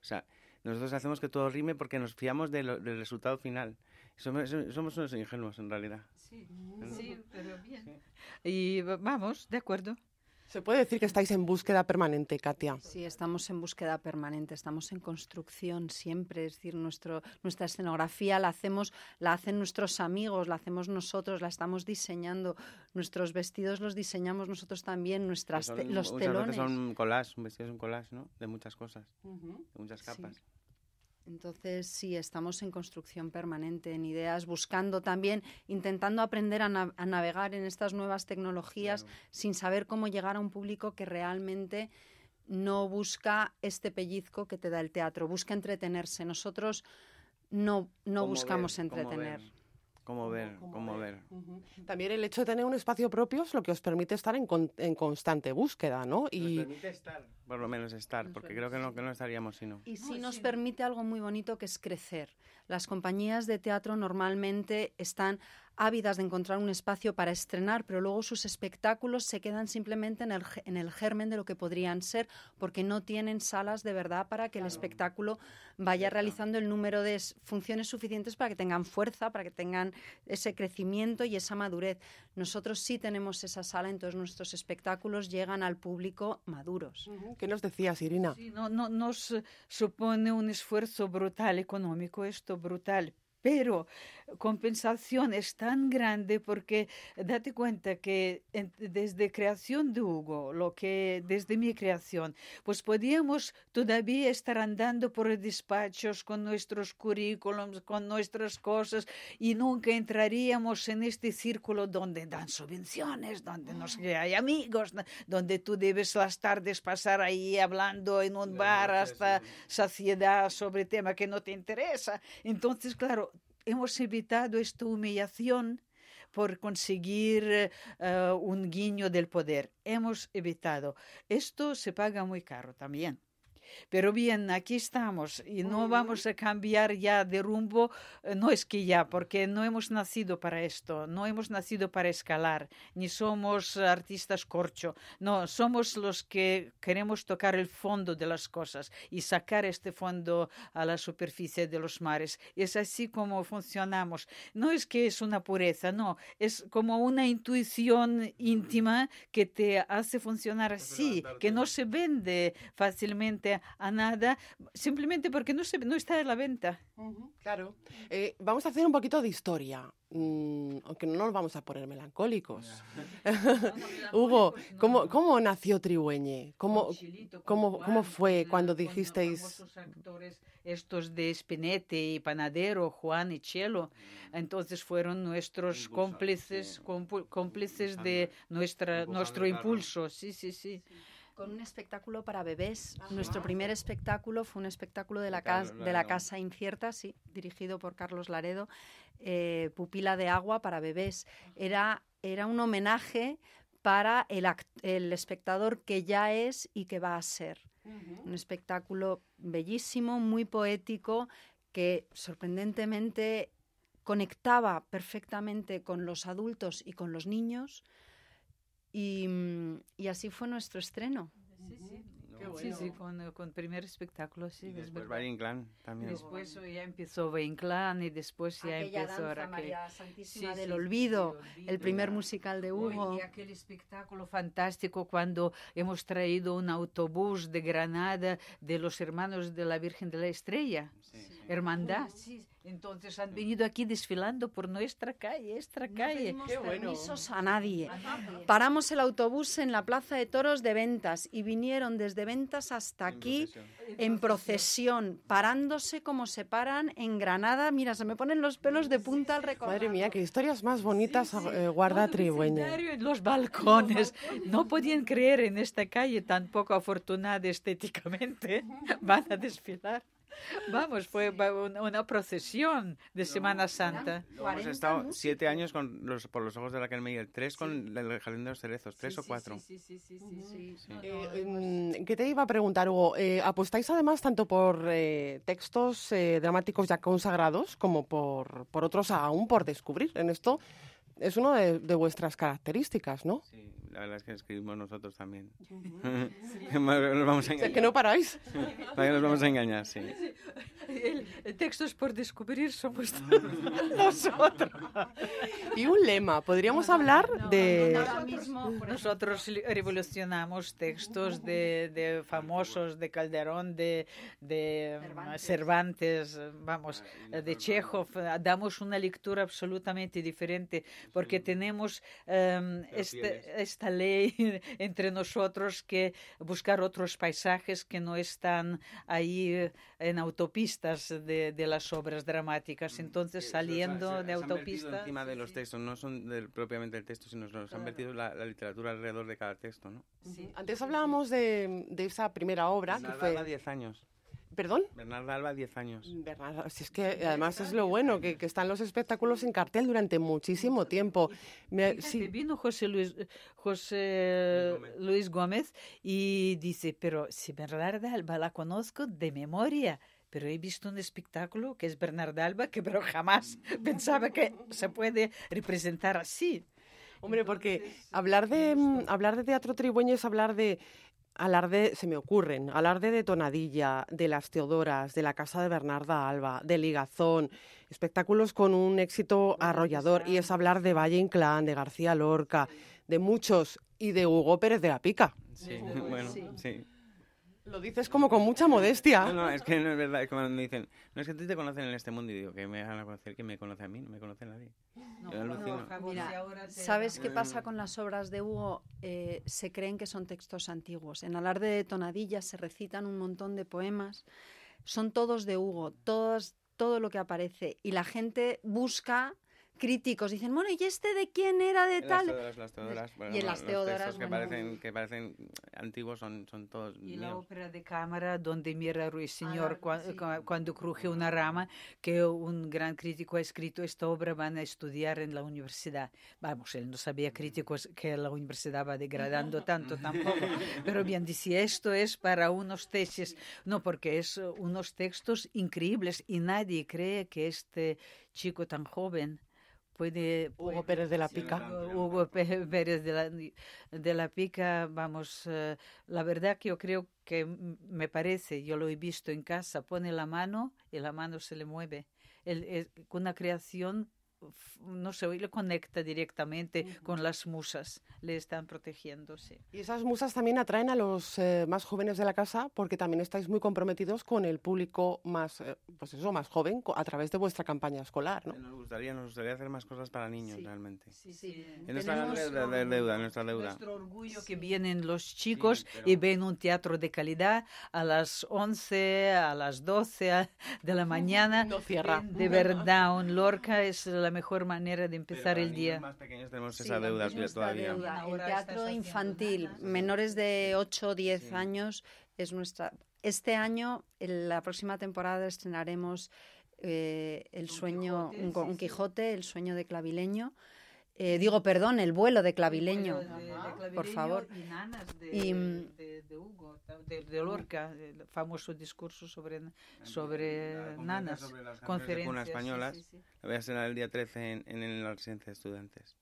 O sea, nosotros hacemos que todo rime porque nos fiamos del resultado final. Somos, somos, unos ingenuos en realidad. Sí, sí pero bien. Y vamos, de acuerdo. Se puede decir que estáis en búsqueda permanente, Katia. Sí, estamos en búsqueda permanente, estamos en construcción siempre, es decir, nuestro, nuestra escenografía la hacemos, la hacen nuestros amigos, la hacemos nosotros, la estamos diseñando, nuestros vestidos los diseñamos nosotros también, nuestras los telones. son collage, un vestido es un collage, ¿no? De muchas cosas, de muchas capas. Entonces, sí, estamos en construcción permanente, en ideas, buscando también, intentando aprender a, navegar en estas nuevas tecnologías sin saber cómo llegar a un público que realmente no busca este pellizco que te da el teatro, busca entretenerse. Nosotros no, no buscamos entretener cómo ver, cómo, ver. También el hecho de tener un espacio propio es lo que os permite estar en, en constante búsqueda, ¿no? Y... Nos permite estar, por lo menos estar, porque creo que no, que no estaríamos si no. Y sí nos permite algo muy bonito que es crecer. Las compañías de teatro normalmente están ávidas de encontrar un espacio para estrenar, pero luego sus espectáculos se quedan simplemente en el, en el germen de lo que podrían ser, porque no tienen salas de verdad para que el espectáculo vaya realizando el número de funciones suficientes para que tengan fuerza, para que tengan ese crecimiento y esa madurez. Nosotros sí tenemos esa sala, entonces nuestros espectáculos llegan al público maduros. ¿Qué nos decías, Irina? Sí, no, no, nos supone un esfuerzo brutal económico, esto brutal, pero compensación es tan grande porque date cuenta que desde creación de Hugo, lo que desde mi creación, pues podíamos todavía estar andando por despachos con nuestros currículums, con nuestras cosas y nunca entraríamos en este círculo donde dan subvenciones, donde nos hay amigos, donde tú debes las tardes pasar ahí hablando en un bar hasta saciedad sobre tema que no te interesa. Entonces, claro, hemos evitado esta humillación por conseguir eh, un guiño del poder. Hemos evitado. Esto se paga muy caro también. Pero bien, aquí estamos y no vamos a cambiar ya de rumbo, eh, no es que ya, porque no hemos nacido para esto, no hemos nacido para escalar, ni somos artistas corcho, no, somos los que queremos tocar el fondo de las cosas y sacar este fondo a la superficie de los mares. Es así como funcionamos. No es que es una pureza, no, es como una intuición íntima que te hace funcionar así, que no se vende fácilmente a nada, simplemente porque no, se, no está a la venta. Claro. Eh, vamos a hacer un poquito de historia, mm, aunque no nos vamos a poner melancólicos. <laughs> Hugo, ¿cómo, ¿cómo nació Trigüeñe? ¿Cómo, cómo, cómo fue cuando dijisteis...? actores estos de Spinette y Panadero, Juan y Chelo, entonces fueron nuestros cómplices, cómplices de nuestra, nuestro impulso. Sí, sí, sí con un espectáculo para bebés. Nuestro primer espectáculo fue un espectáculo de la, casa, de la Casa Incierta, sí, dirigido por Carlos Laredo, eh, Pupila de Agua para bebés. Era, era un homenaje para el, el espectador que ya es y que va a ser. Un espectáculo bellísimo, muy poético, que sorprendentemente conectaba perfectamente con los adultos y con los niños Mm, y, así fue nuestro estreno. Sí, sí, con, el primer espectáculo, sí. Y después Valle Inclán también. Después ya empezó Valle Inclán y después ya empezó ahora María Santísima del Olvido, el primer musical de Hugo. Y aquel espectáculo fantástico cuando hemos traído un autobús de Granada de los hermanos de la Virgen de la Estrella. Hermandad, sí. Entonces han venido aquí desfilando por nuestra calle, nuestra calle. No Qué permisos a nadie. Paramos el autobús en la Plaza de Toros de Ventas y vinieron desde Ventas hasta aquí en procesión, parándose como se paran en Granada. Mira, se me ponen los pelos de punta al recordar. Madre mía, qué historias más bonitas eh, guarda Trigüeña. En los balcones. No podían creer en esta calle tan poco afortunada estéticamente. <laughs> Van a desfilar. <laughs> Vamos, fue una procesión de Semana Santa. hemos estado siete años con los, por los ojos de la Carmen tres con el Jardín de los Cerezos, tres o cuatro. Sí, sí, sí. Eh, ¿Qué te iba a preguntar, Hugo? Eh, ¿Apostáis además tanto por eh, textos dramáticos ya consagrados como por, por otros aún por descubrir? En esto es una de, de vuestras características, ¿no? Sí la verdad es que escribimos nosotros también. <laughs> nos vamos a engañar. Es que no paráis. nos vamos a engañar, sí. El, texto es por descubrir somos <laughs> nosotros. Y un lema, podríamos hablar de... nosotros revolucionamos textos de, de, famosos, de Calderón, de, de Cervantes. vamos, de Chekhov. Damos una lectura absolutamente diferente porque tenemos um, este, esta ley <laughs> entre nosotros que buscar otros paisajes que no están ahí en autopistas de, de las obras dramáticas. Entonces, saliendo de autopista... encima de los textos, no son propiamente el texto, sino nos han vertido la, literatura alrededor de cada texto, ¿no? Sí. Antes hablábamos de, de esa primera obra, que fue... 10 años. ¿Perdón? Bernarda Alba, 10 años. Bernarda, si es que además es lo bueno, que, que, están los espectáculos en cartel durante muchísimo tiempo. Me, sí. Vino José Luis, José Luis Gómez y dice, pero si Bernarda Alba la conozco de memoria, pero he visto un espectáculo que es Bernarda Alba, que pero jamás pensaba que se puede representar así. Hombre, porque hablar de, hablar de teatro trigüeño es hablar de alarde, se me ocurren, alarde de Tonadilla, de Las Teodoras, de la Casa de Bernarda Alba, de Ligazón, espectáculos con un éxito arrollador, y es hablar de Valle Inclán, de García Lorca, de muchos, y de Hugo Pérez de la Pica. Sí, <laughs> bueno, sí. Lo dices como con mucha modestia. No, no, es que no es verdad. Es como me dicen, no es que a ti te conocen en este mundo. Y digo, que me van a conocer, que me conoce a mí, no me conoce nadie. ¿sabes qué pasa con las obras de Hugo? Eh, se creen que son textos antiguos. En Alarde de Tonadillas se recitan un montón de poemas. Son todos de Hugo, todos, todo lo que aparece. Y la gente busca críticos dicen, bueno, ¿y este de quién era de tal? Las teodoras, y en las teodoras, que, parecen, que parecen antiguos son, son todos Y la ópera de cámara donde mira Ruiseñor ah, cuando, cruje una rama, que un gran crítico ha escrito, esta obra van a estudiar en la universidad. Vamos, él no sabía críticos que la universidad va degradando <laughs> tanto tampoco, pero bien, dice, esto es para unos tesis, no, porque es unos textos increíbles y nadie cree que este chico tan joven puede, Hugo Pérez de la Pica. Hugo Pérez <laughs> de la, de la Pica, vamos, eh, la verdad que yo creo que me parece, yo lo he visto en casa, pone la mano y la mano se le mueve. con una creación no sé, hoy le conecta directamente con las musas, le están protegiendo, sí. Y esas musas también atraen a los eh, más jóvenes de la casa porque también estáis muy comprometidos con el público más, eh, pues eso, más joven a través de vuestra campaña escolar, ¿no? Nos gustaría, nos gustaría hacer más cosas para niños, realmente. Sí, sí. Es nuestra deuda, deuda, nuestra deuda. Nuestro orgullo que vienen los chicos y ven un teatro de calidad a las 11, a las 12 de la <laughs> mañana. No cierra. De verdad, un Lorca es la mejor manera de empezar el día. más pequeños tenemos esa deuda todavía. El teatro infantil, menores de 8 o 10 años, es nuestra... Este año, en la próxima temporada, estrenaremos eh, El sueño, un, un Quijote, El sueño de Clavileño, eh, digo, perdón, el vuelo de clavileño, de, de clavileño por favor. Y nanas de, Y, de, de Hugo, de, de Lorca, el famoso discurso sobre, sobre nanas. Sobre las conferencias, sí, españolas. sí, sí. La voy a estrenar el día 13 en, en, en la residencia de estudiantes.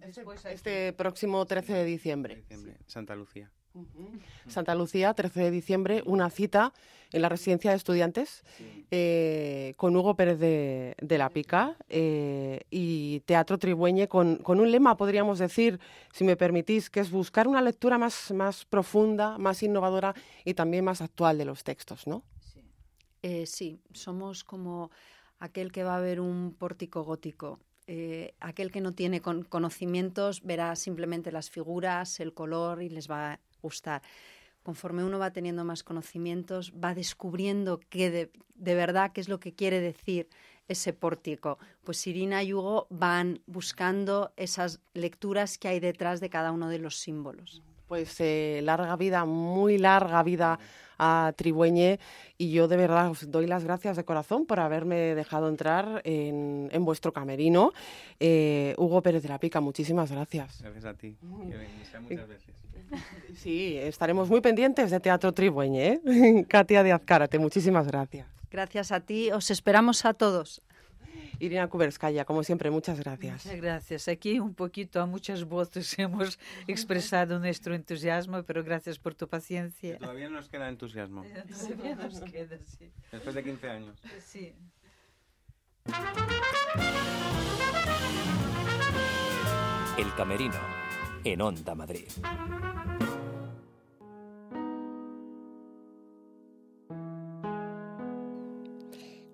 Después aquí. Este próximo 13 de diciembre. Diciembre, Santa Lucía. Santa Lucía, 13 de diciembre, una cita en la residencia de estudiantes eh, con Hugo Pérez de, de la Pica eh, y Teatro Trigüeñe con, con, un lema, podríamos decir, si me permitís, que es buscar una lectura más, más profunda, más innovadora y también más actual de los textos, ¿no? Sí, eh, sí somos como aquel que va a ver un pórtico gótico. Eh, aquel que no tiene con conocimientos verá simplemente las figuras, el color y les va a gustar. Conforme uno va teniendo más conocimientos, va descubriendo de, de verdad qué es lo que quiere decir ese pórtico. Pues Irina y Hugo van buscando esas lecturas que hay detrás de cada uno de los símbolos. Pues eh, larga vida, muy larga vida a Trigüeñe y yo de verdad os doy las gracias de corazón por haberme dejado entrar en, en vuestro camerino. Eh, Hugo Pérez de la Pica, muchísimas gracias. Gracias a ti. Muchas veces. Sí, estaremos muy pendientes de Teatro Trigüeñe. ¿eh? <laughs> Katia de Azcárate, muchísimas gracias. Gracias a ti, os esperamos a todos. Irina Kuberskaya, como siempre, muchas gracias. Muchas gracias. Aquí un poquito a muchas voces <laughs> hemos <laughs> expresado nuestro entusiasmo, pero gracias por tu paciencia. Que todavía nos queda entusiasmo. <laughs> Todavía nos queda, sí. Después de 15 años. Sí. El Camerino, en Onda Madrid.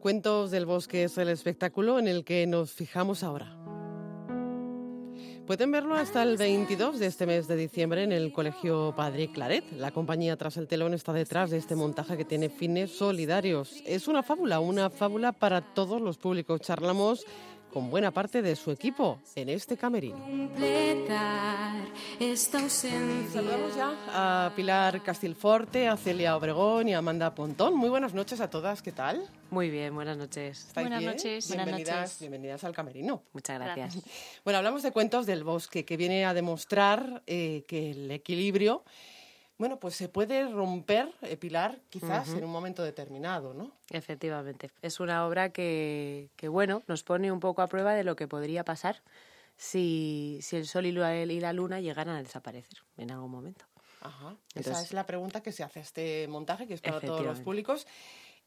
Cuentos del Bosque es el espectáculo en el que nos fijamos ahora. Pueden verlo hasta el 22 de este mes de diciembre en el Colegio Padre Claret. La compañía Tras el Telón está detrás de este montaje que tiene fines solidarios. Es una fábula, una fábula para todos los públicos. Charlamos con buena parte de su equipo en este camerino. Saludamos ya a Pilar Castilforte, a Celia Obregón y a Amanda Pontón. Muy buenas noches a todas, ¿qué tal? Muy bien, buenas noches. ¿Estáis Buenas bien? noches. Buenas Bienvenidas, noches. bienvenidas al camerino. Muchas gracias. Bueno, hablamos de cuentos del bosque, que viene a demostrar eh, que el equilibrio, bueno, pues se puede romper, eh, Pilar, quizás en un momento determinado, ¿no? Efectivamente. Es una obra que, que, bueno, nos pone un poco a prueba de lo que podría pasar si, si el sol y la, y la luna llegaran a desaparecer en algún momento. Ajá. Esa es la pregunta que se hace a este montaje, que es para todos los públicos.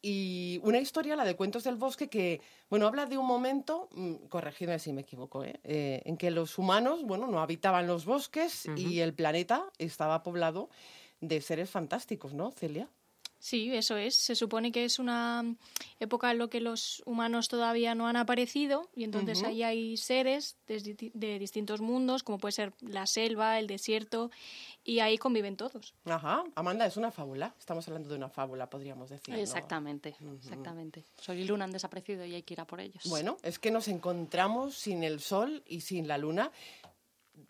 Y una historia, la de Cuentos del Bosque, que, bueno, habla de un momento, mm, corregidme si me equivoco, ¿eh? Eh, en que los humanos, bueno, no habitaban los bosques y el planeta estaba poblado de seres fantásticos, ¿no, Celia? Sí, eso es. Se supone que es una época en la que los humanos todavía no han aparecido y entonces ahí hay seres de, de distintos mundos, como puede ser la selva, el desierto, y ahí conviven todos. Ajá, Amanda, es una fábula. Estamos hablando de una fábula, podríamos decir. ¿no? Exactamente, exactamente. Sol y Luna han desaparecido y hay que ir a por ellos. Bueno, es que nos encontramos sin el sol y sin la luna.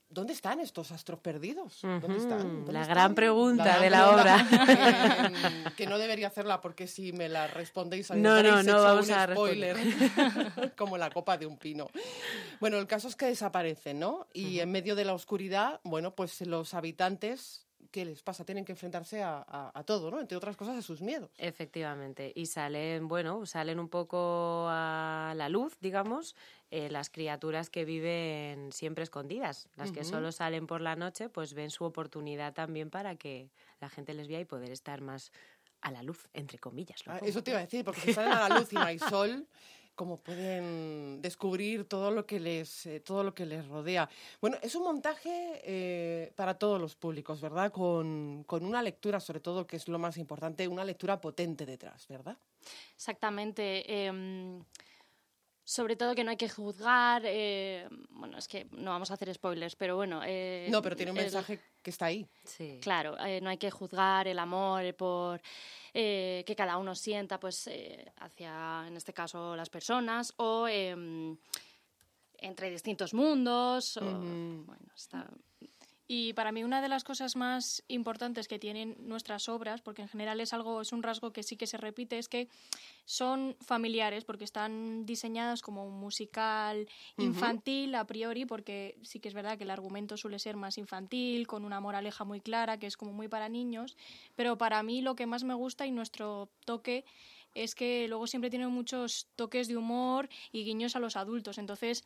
¿Dónde están estos astros perdidos? ¿Dónde Ujú, están? ¿Dónde la están? gran pregunta gran de la pregunta, Que, que no debería hacerla porque si me la respondéis No, no, no vamos un a spoiler <laughs> como la copa de un pino. Bueno, el caso es que desaparecen, ¿no? Y en medio de la oscuridad, bueno, pues los habitantes, ¿qué les pasa? Tienen que enfrentarse a, a- a todo, ¿no? Entre otras cosas, a sus miedos. Efectivamente. Y salen, bueno, salen un poco a la luz, digamos, eh, las criaturas que viven siempre escondidas. Las que Ujú. solo salen por la noche, pues ven su oportunidad también para que la gente les vea y poder estar más a la luz, entre comillas. lo Ah. Eso te iba a decir, porque si <laughs> salen a la luz y no hay sol, cómo pueden descubrir todo lo que les, eh, todo lo que les rodea. Bueno, es un montaje eh, para todos los públicos, ¿verdad? Con, con una lectura, sobre todo, que es lo más importante, una lectura potente detrás, ¿verdad? Exactamente. em, sobre todo que no hay que juzgar. eh, bueno, es que no vamos a hacer spoilers, pero bueno. eh, No, pero tiene un el- mensaje que está ahí. Sí. Claro, eh, no hay que juzgar el amor por eh, que cada uno sienta, pues, eh, hacia, en este caso, las personas o em, entre distintos mundos. o-. Bueno, está. Y para mí una de las cosas más importantes que tienen nuestras obras, porque en general es algo, es un rasgo que sí que se repite, es que son familiares, porque están diseñadas como un musical infantil a priori, porque sí que es verdad que el argumento suele ser más infantil, con una moraleja muy clara, que es como muy para niños, pero para mí lo que más me gusta y nuestro toque es que luego siempre tienen muchos toques de humor y guiños a los adultos. Entonces,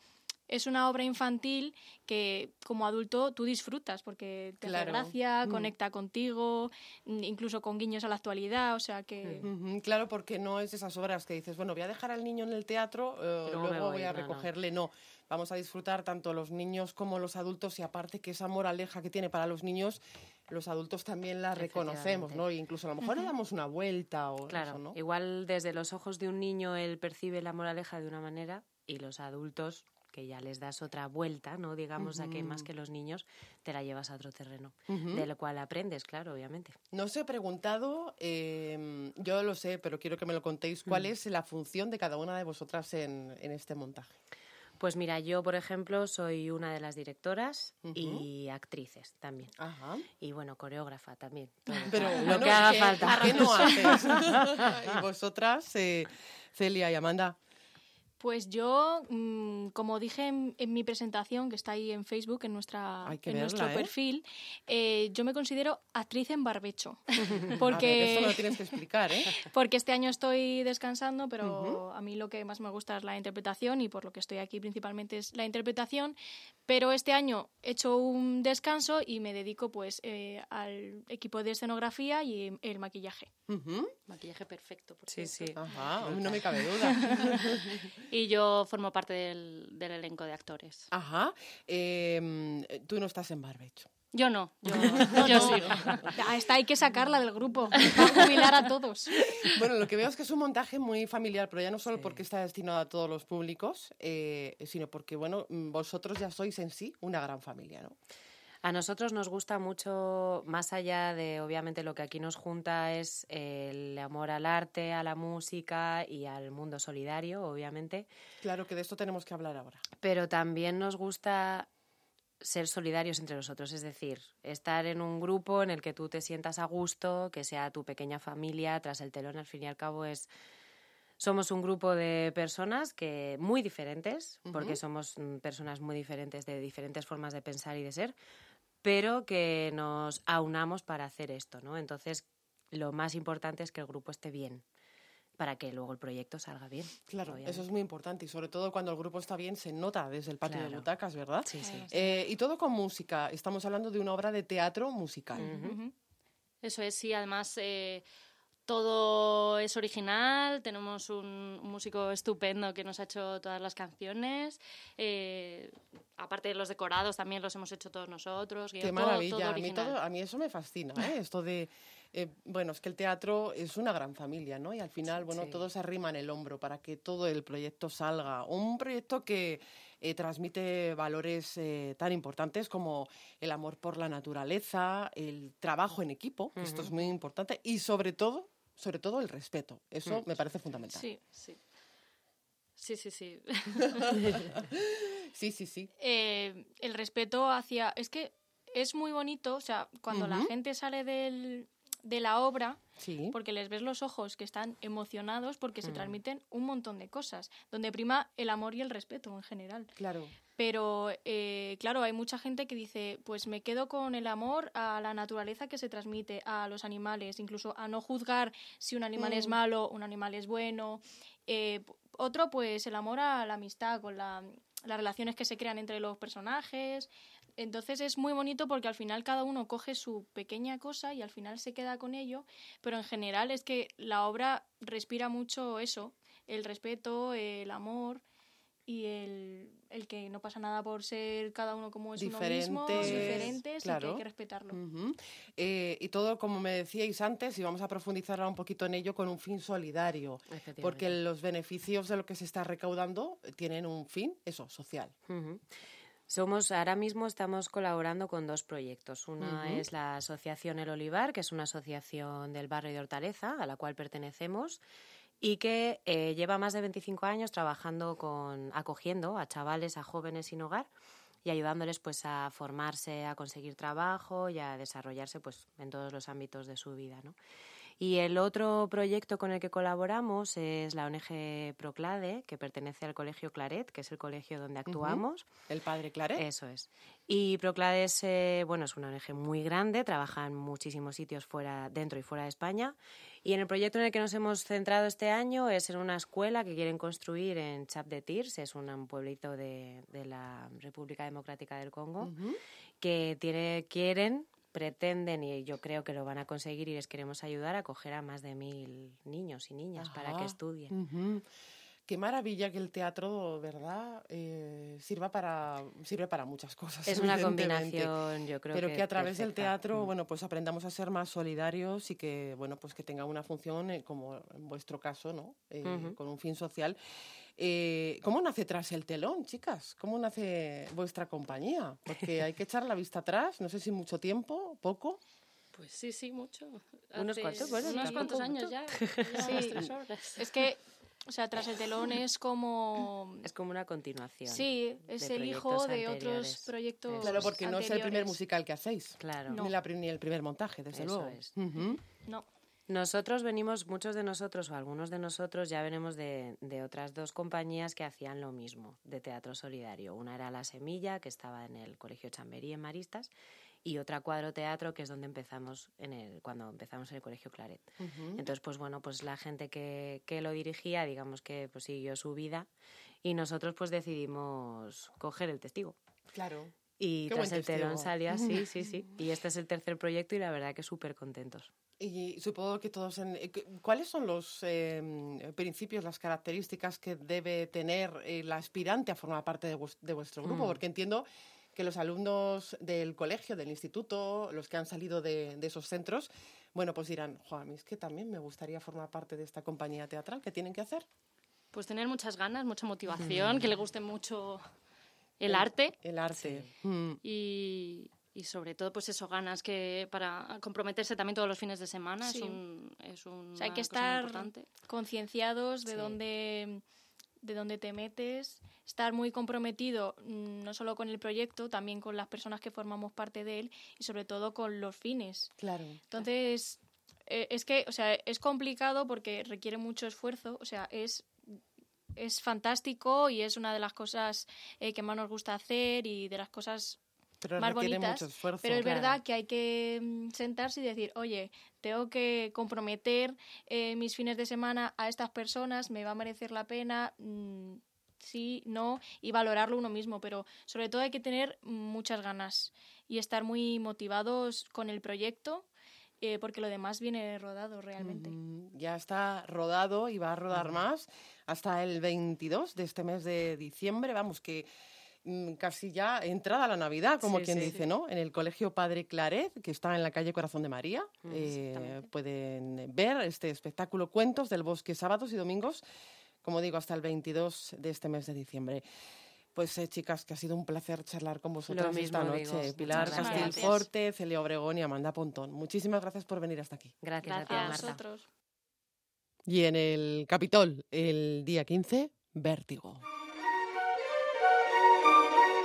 es una obra infantil que como adulto tú disfrutas porque te Claro. hace gracia, Mm. conecta contigo, mm, incluso con guiños a la actualidad, o sea que... Claro, porque no es esas obras que dices, bueno, voy a dejar al niño en el teatro, eh, luego voy voy, a no. recogerle. No, vamos a disfrutar tanto los niños como los adultos y aparte que esa moraleja que tiene para los niños, los adultos también la reconocemos. ¿no? E incluso a lo mejor le damos una vuelta o Claro, eso, ¿no? igual desde los ojos de un niño él percibe la moraleja de una manera y los adultos, que ya les das otra vuelta, ¿no? Digamos, a que más que los niños te la llevas a otro terreno, de lo cual aprendes, claro, obviamente. No os he preguntado, eh, yo lo sé, pero quiero que me lo contéis, ¿cuál Mm. es la función de cada una de vosotras en, en este montaje? Pues mira, yo, por ejemplo, soy una de las directoras Ujú. y actrices también. Ajá. Y bueno, coreógrafa también. todo, <laughs> Pero lo bueno, que haga ¿qué- falta. ¿qué no haces? <laughs> <laughs> y vosotras, eh, Celia y Amanda. Pues yo, mm, como dije en, en mi presentación, que está ahí en Facebook, en, nuestra, Hay que en nuestro ¿eh? perfil, eh, yo me considero actriz en barbecho. <laughs> A ver, Porque, lo tienes que explicar, ¿eh? <laughs> porque este año estoy descansando, pero a mí lo que más me gusta es la interpretación y por lo que estoy aquí principalmente es la interpretación. Pero este año he hecho un descanso y me dedico pues eh, al equipo de escenografía y el maquillaje. Maquillaje perfecto, por Sí, cierto. sí. Ajá, no me cabe duda. <laughs> Y yo formo parte del, del elenco de actores. Ajá. Eh, tú no estás en barbecho. Yo no, yo, <laughs> yo sí. Ah, Esta hay que sacarla del grupo, <laughs> jubilar a todos. Bueno, lo que veo es que es un montaje muy familiar, pero ya no solo porque está destinado a todos los públicos, eh, sino porque, bueno, mm, vosotros ya sois en sí una gran familia, ¿no? A nosotros nos gusta mucho, más allá de obviamente lo que aquí nos junta es el amor al arte, a la música y al mundo solidario, obviamente, Claro que de esto tenemos que hablar ahora. pero también nos gusta ser solidarios entre nosotros, es decir, estar en un grupo en el que tú te sientas a gusto, que sea tu pequeña familia, tras el telón, al fin y al cabo es somos un grupo de personas que muy diferentes, porque somos mm, personas muy diferentes de diferentes formas de pensar y de ser, pero que nos aunamos para hacer esto, ¿no? Entonces, lo más importante es que el grupo esté bien, para que luego el proyecto salga bien. Claro, obviamente. eso es muy importante y sobre todo cuando el grupo está bien se nota desde el patio de butacas, ¿verdad? Sí, sí. Eh, y todo con música. Estamos hablando de una obra de teatro musical. Ujú. Eso es, sí, además eh, todo es original, tenemos un, un músico estupendo que nos ha hecho todas las canciones, eh, aparte de los decorados también los hemos hecho todos nosotros. Qué todo- maravilla. todo a, mí todo- a mí eso me fascina, ¿eh? <laughs> Esto de, eh, bueno, es que el teatro es una gran familia, ¿no? Y al final, bueno, Sí. todos arriman el hombro para que todo el proyecto salga. Un proyecto que eh, transmite valores eh, tan importantes como el amor por la naturaleza, el trabajo en equipo, esto es muy importante, y sobre todo, sobre todo el respeto. Eso me parece fundamental. Sí, sí. Sí, sí, sí. <laughs> sí, sí. sí. eh, el respeto hacia... Es que es muy bonito, o sea, cuando la gente sale del, de la obra, Sí. porque les ves los ojos que están emocionados porque se transmiten un montón de cosas, donde prima el amor y el respeto en general. Claro. Pero, eh, claro, hay mucha gente que dice, pues me quedo con el amor a la naturaleza que se transmite, a los animales, incluso a no juzgar si un animal es Mm. malo, un animal es bueno. Eh, otro, pues el amor a la amistad, con la- las relaciones que se crean entre los personajes. Entonces es muy bonito porque al final cada uno coge su pequeña cosa y al final se queda con ello, pero en general es que la obra respira mucho eso, el respeto, el amor y el, el que no pasa nada por ser cada uno como es uno mismo, Diferentes, diferentes y que hay claro. que respetarlo. Eh, y todo, como me decíais antes, y vamos a profundizar ahora un poquito en ello, con un fin solidario. Porque los beneficios de lo que se está recaudando tienen un fin, eso, social. Somos, ahora mismo estamos colaborando con dos proyectos. Una es la Asociación El Olivar, que es una asociación del barrio de Hortaleza, a la cual pertenecemos, y que eh, lleva más de 25 años trabajando con, acogiendo a chavales, a jóvenes sin hogar y ayudándoles pues a formarse, a conseguir trabajo y a desarrollarse pues en todos los ámbitos de su vida, ¿no? Y el otro proyecto con el que colaboramos es la ONG Proclade, que pertenece al Colegio Claret, que es el colegio donde actuamos. El padre Claret. Eso es. Y Proclade es, eh, bueno, es una ONG muy grande, trabaja en muchísimos sitios fuera, dentro y fuera de España. Y en el proyecto en el que nos hemos centrado este año es en una escuela que quieren construir en Chap de Tirs, es un, pueblito de, de la República Democrática del Congo, Ujú. que tiene, quieren, pretenden y yo creo que lo van a conseguir y les queremos ayudar a acoger a más de mil niños y niñas para que estudien. Qué maravilla que el teatro, ¿verdad? Eh, sirva para, sirve para muchas cosas. Es una combinación, yo creo Pero que que a través del teatro, Mm. bueno, pues aprendamos a ser más solidarios y que, bueno, pues que tenga una función, eh, como en vuestro caso, ¿no? Eh. Con un fin social. Eh, ¿Cómo nace tras el telón, chicas? ¿Cómo nace vuestra compañía? Porque hay que echar la vista atrás, no sé si mucho tiempo, poco. Pues sí, sí, mucho. Unos Hace cuantos, bueno, unos tampoco cuantos mucho. años <laughs> ya. Sí. Llevamos tres horas. Es que, o sea, tras el telón es como... Es como una continuación. Sí, es el hijo de anteriores. otros proyectos Claro, porque no es el primer musical que hacéis. Claro. No. Ni, la pri- ni el primer montaje, desde Eso luego. es. No. Nosotros venimos, muchos de nosotros o algunos de nosotros ya venimos de, de otras dos compañías que hacían lo mismo, de teatro solidario. Una era La Semilla, que estaba en el Colegio Chamberí en Maristas, y otra Cuadro Teatro, que es donde empezamos en el, cuando empezamos en el Colegio Claret. Ujú. Entonces, pues bueno, pues la gente que, que lo dirigía, digamos que pues siguió su vida, y nosotros pues decidimos coger el testigo. Claro. Y Qué tras el telón testigo. salió así, sí, sí. <laughs> Y este es el tercer proyecto y la verdad que súper contentos. Y supongo que todos... En, eh, cu- ¿Cuáles son los eh, principios, las características que debe tener el aspirante a formar parte de, vues- de vuestro grupo? Mm. Porque entiendo que los alumnos del colegio, del instituto, los que han salido de, de esos centros, bueno, pues dirán, mí es que también me gustaría formar parte de esta compañía teatral. ¿Qué tienen que hacer? Pues tener muchas ganas, mucha motivación, que le guste mucho el arte El arte. Mm. y, y sobre todo pues eso, ganas que para comprometerse también todos los fines de semana Sí. es un es un O sea, hay que estar concienciados de Sí. dónde de dónde te metes, estar muy comprometido mm, no solo con el proyecto, también con las personas que formamos parte de él y sobre todo con los fines. Claro. Entonces, eh, es que, o sea, es complicado porque requiere mucho esfuerzo, o sea, es es fantástico y es una de las cosas eh, que más nos gusta hacer y de las cosas Pero más bonitas. mucho esfuerzo. Pero es claro. verdad que hay que mm, sentarse y decir, oye, tengo que comprometer eh, mis fines de semana a estas personas, me va a merecer la pena, mm, sí, no, y valorarlo uno mismo. Pero sobre todo hay que tener muchas ganas y estar muy motivados con el proyecto, eh, porque lo demás viene rodado realmente. Mm, Ya está rodado y va a rodar más hasta el 22 de este mes de diciembre. Vamos, que casi ya entrada la Navidad, como Sí, quien sí. dice, ¿no? En el Colegio Padre Claret, que está en la calle Corazón de María. Mm, eh, pueden ver este espectáculo Cuentos del Bosque sábados y domingos, como digo, hasta el 22 de este mes de diciembre. Pues eh, chicas, que ha sido un placer charlar con vosotras mismo esta noche. digo. Pilar. Castilforte, Celia Obregón y Amanda Pontón. Muchísimas gracias por venir hasta aquí. Gracias, a ti, Gracias. A Marta. vosotros. Y en el Capitol, el día 15, Vértigo.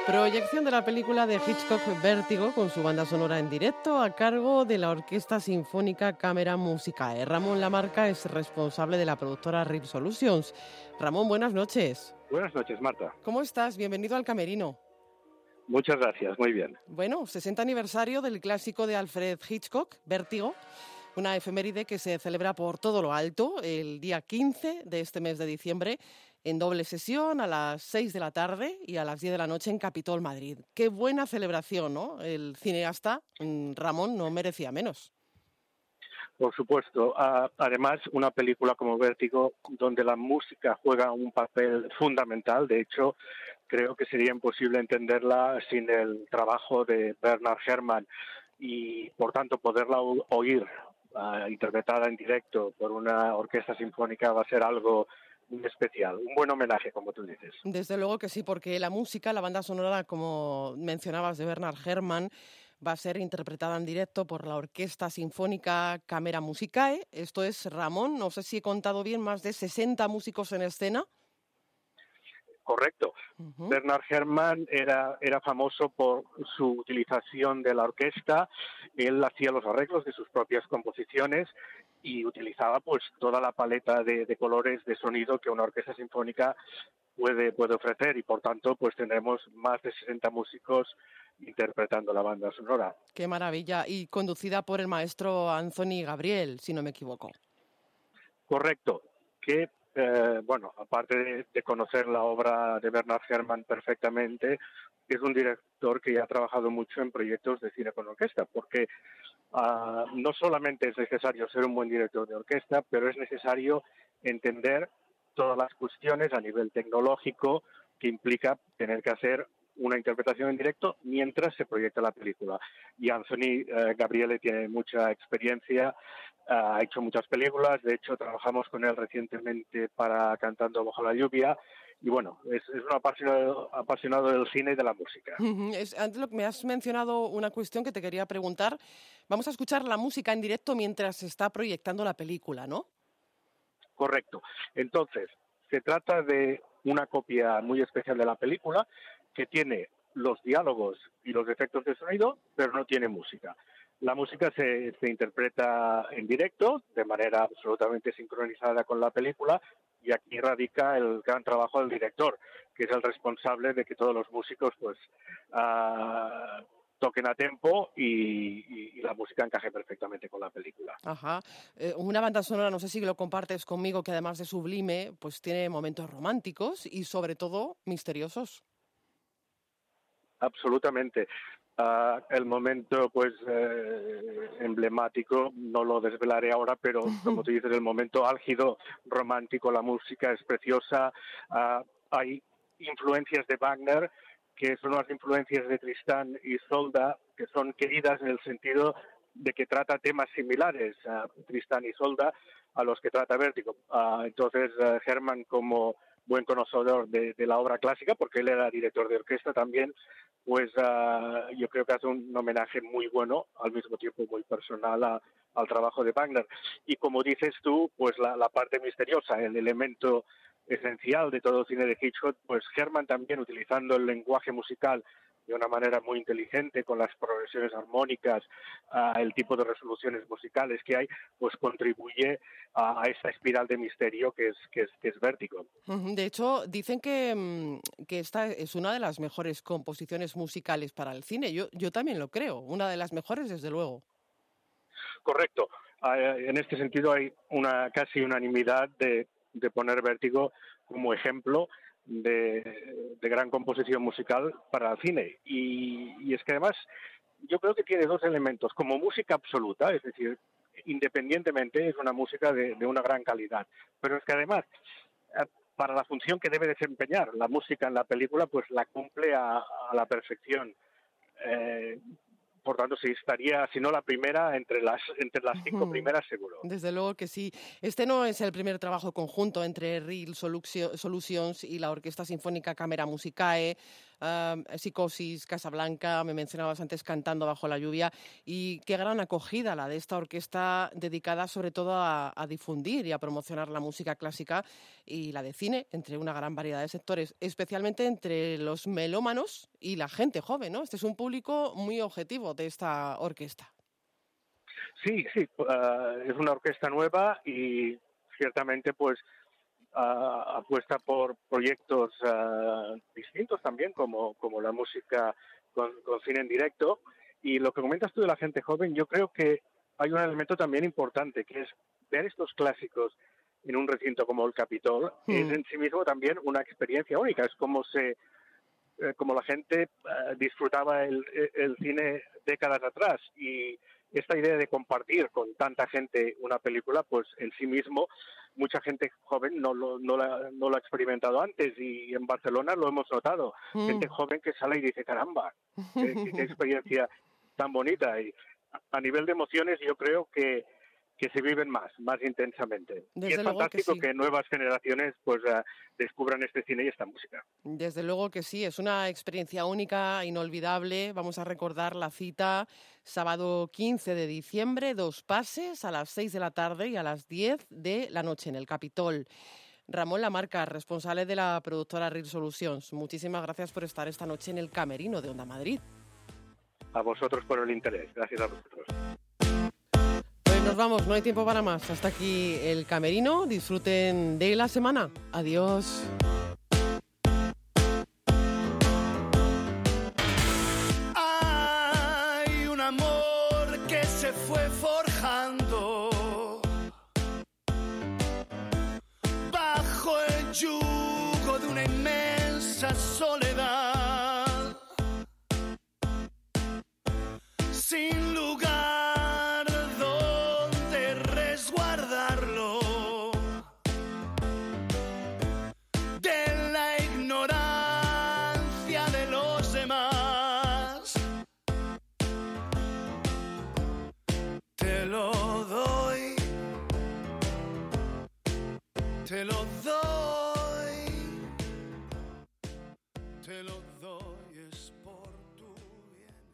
Proyección de la película de Hitchcock Vértigo con su banda sonora en directo a cargo de la Orquesta Sinfónica Cámara Musicae. Ramón Lamarca es responsable de la productora RIP Solutions. Ramón, buenas noches. Buenas noches, Marta. ¿Cómo estás? Bienvenido al Camerino. Muchas gracias, muy bien. Bueno, 60 aniversario del clásico de Alfred Hitchcock, Vértigo, una efeméride que se celebra por todo lo alto el día 15 de este mes de diciembre en doble sesión a las 6 de la tarde y a las 10 de la noche en Capitol, Madrid. Qué buena celebración, ¿no? El cineasta mm, Ramón no merecía menos. Por supuesto. Además, una película como Vértigo, donde la música juega un papel fundamental. De hecho, creo que sería imposible entenderla sin el trabajo de Bernard Herrmann y, por tanto, poderla oír ah, interpretada en directo por una orquesta sinfónica va a ser algo especial. Un buen homenaje, como tú dices. Desde luego que sí, porque la música, la banda sonora, como mencionabas, de Bernard Herrmann, va a ser interpretada en directo por la Orquesta Sinfónica Camera Musicae. Esto es Ramón, no sé si he contado bien, más de 60 músicos en escena. Correcto. Bernard Herrmann era, era famoso por su utilización de la orquesta. Él hacía los arreglos de sus propias composiciones y utilizaba pues toda la paleta de, de colores de sonido que una orquesta sinfónica puede, puede ofrecer y por tanto pues tendremos más de 60 músicos interpretando la banda sonora. Qué maravilla. Y conducida por el maestro Anthony Gabriel, si no me equivoco. Correcto. Que, eh, bueno, aparte de, conocer la obra de Bernard Herrmann perfectamente, es un director que ya ha trabajado mucho en proyectos de cine con orquesta, porque ah, no solamente es necesario ser un buen director de orquesta, pero es necesario entender todas las cuestiones a nivel tecnológico que implica tener que hacer una interpretación en directo mientras se proyecta la película. Y Anthony eh, Gabriele tiene mucha experiencia, ha hecho muchas películas, de hecho trabajamos con él recientemente para Cantando bajo la lluvia y bueno, es, es un apasionado, apasionado del cine y de la música. Es- antes lo me has mencionado una cuestión que te quería preguntar. Vamos a escuchar la música en directo mientras se está proyectando la película, ¿no? Correcto. Entonces, se trata de una copia muy especial de la película que tiene los diálogos y los efectos de sonido, pero no tiene música. La música se, interpreta en directo, de manera absolutamente sincronizada con la película, y aquí radica el gran trabajo del director, que es el responsable de que todos los músicos pues ah, toquen a tiempo y, y- y la música encaje perfectamente con la película. Ajá. Eh, una banda sonora, no sé si lo compartes conmigo, que además de sublime, pues tiene momentos románticos y sobre todo misteriosos. Absolutamente. Ah, el momento, pues, eh, emblemático, no lo desvelaré ahora, pero como tú dices, el momento álgido, romántico, la música es preciosa. Ah, hay influencias de Wagner, que son las influencias de Tristán y Solda, que son queridas en el sentido de que trata temas similares, a Tristán y Solda, a los que trata Vértigo. Ah, entonces, eh, Herman, como buen conocedor de, de la obra clásica, porque él era director de orquesta también, pues ah, yo creo que hace un homenaje muy bueno, al mismo tiempo muy personal a- al trabajo de Wagner. Y como dices tú, pues la, la parte misteriosa, el elemento esencial de todo cine de Hitchcock, pues Herman también utilizando el lenguaje musical de una manera muy inteligente, con las progresiones armónicas, el tipo de resoluciones musicales que hay, pues contribuye a, a esta espiral de misterio que es, que es, que es vértigo. De hecho, dicen que, mm, que esta es una de las mejores composiciones musicales para el cine. Yo, yo también lo creo, una de las mejores, desde luego. Correcto. Ah, En este sentido hay una casi unanimidad de, de poner Vértigo como ejemplo de, gran composición musical para el cine. Y, y es que además yo creo que tiene dos elementos. Como música absoluta, es decir, independientemente es una música de, de una gran calidad. Pero es que además, eh, para la función que debe desempeñar la música en la película, pues la cumple a, a la perfección. Eh, por tanto, sí estaría, si no la primera, entre las, entre las cinco primeras seguro. Desde luego que sí. Este no es el primer trabajo conjunto entre Real Solutions y la Orquesta Sinfónica Cámara Musicae, Psicosis, Casablanca, me mencionabas antes Cantando bajo la lluvia, y qué gran acogida la de esta orquesta dedicada sobre todo a, a difundir y a promocionar la música clásica y la de cine entre una gran variedad de sectores, especialmente entre los melómanos y la gente joven, ¿no? Este es un público muy objetivo de esta orquesta. Sí, sí, ah, es una orquesta nueva y ciertamente pues ah, apuesta por proyectos ah, distintos también, como, como la música con, con cine en directo. Y lo que comentas tú de la gente joven, yo creo que hay un elemento también importante, que es ver estos clásicos en un recinto como el Capitol, es Hmm. en sí mismo también una experiencia única, es como se eh, como la gente eh, disfrutaba el, el cine décadas atrás y esta idea de compartir con tanta gente una película, pues en sí mismo mucha gente joven no lo, no, la, no lo ha experimentado antes y en Barcelona lo hemos notado. Mm. Gente joven que sale y dice, caramba, qué, qué- experiencia tan bonita. Y a- nivel de emociones yo creo que, que se viven más, más intensamente. y Desde es luego que fantástico sí. que, nuevas generaciones pues eh, descubran este cine y esta música. Desde luego que sí, es una experiencia única, inolvidable. Vamos a recordar la cita sábado 15 de diciembre, dos pases a las 6 de la tarde y a las 10 de la noche en el Capitol. Ramón Lamarca, responsable de la productora Real Solutions, muchísimas gracias por estar esta noche en el Camerino de Onda Madrid. A vosotros por el interés. Gracias a vosotros. Pues nos vamos, no hay tiempo para más. Hasta aquí el Camerino. Disfruten de la semana. Adiós. Se fue forjando bajo el yugo de una inmensa soledad. Sin lugar Te lo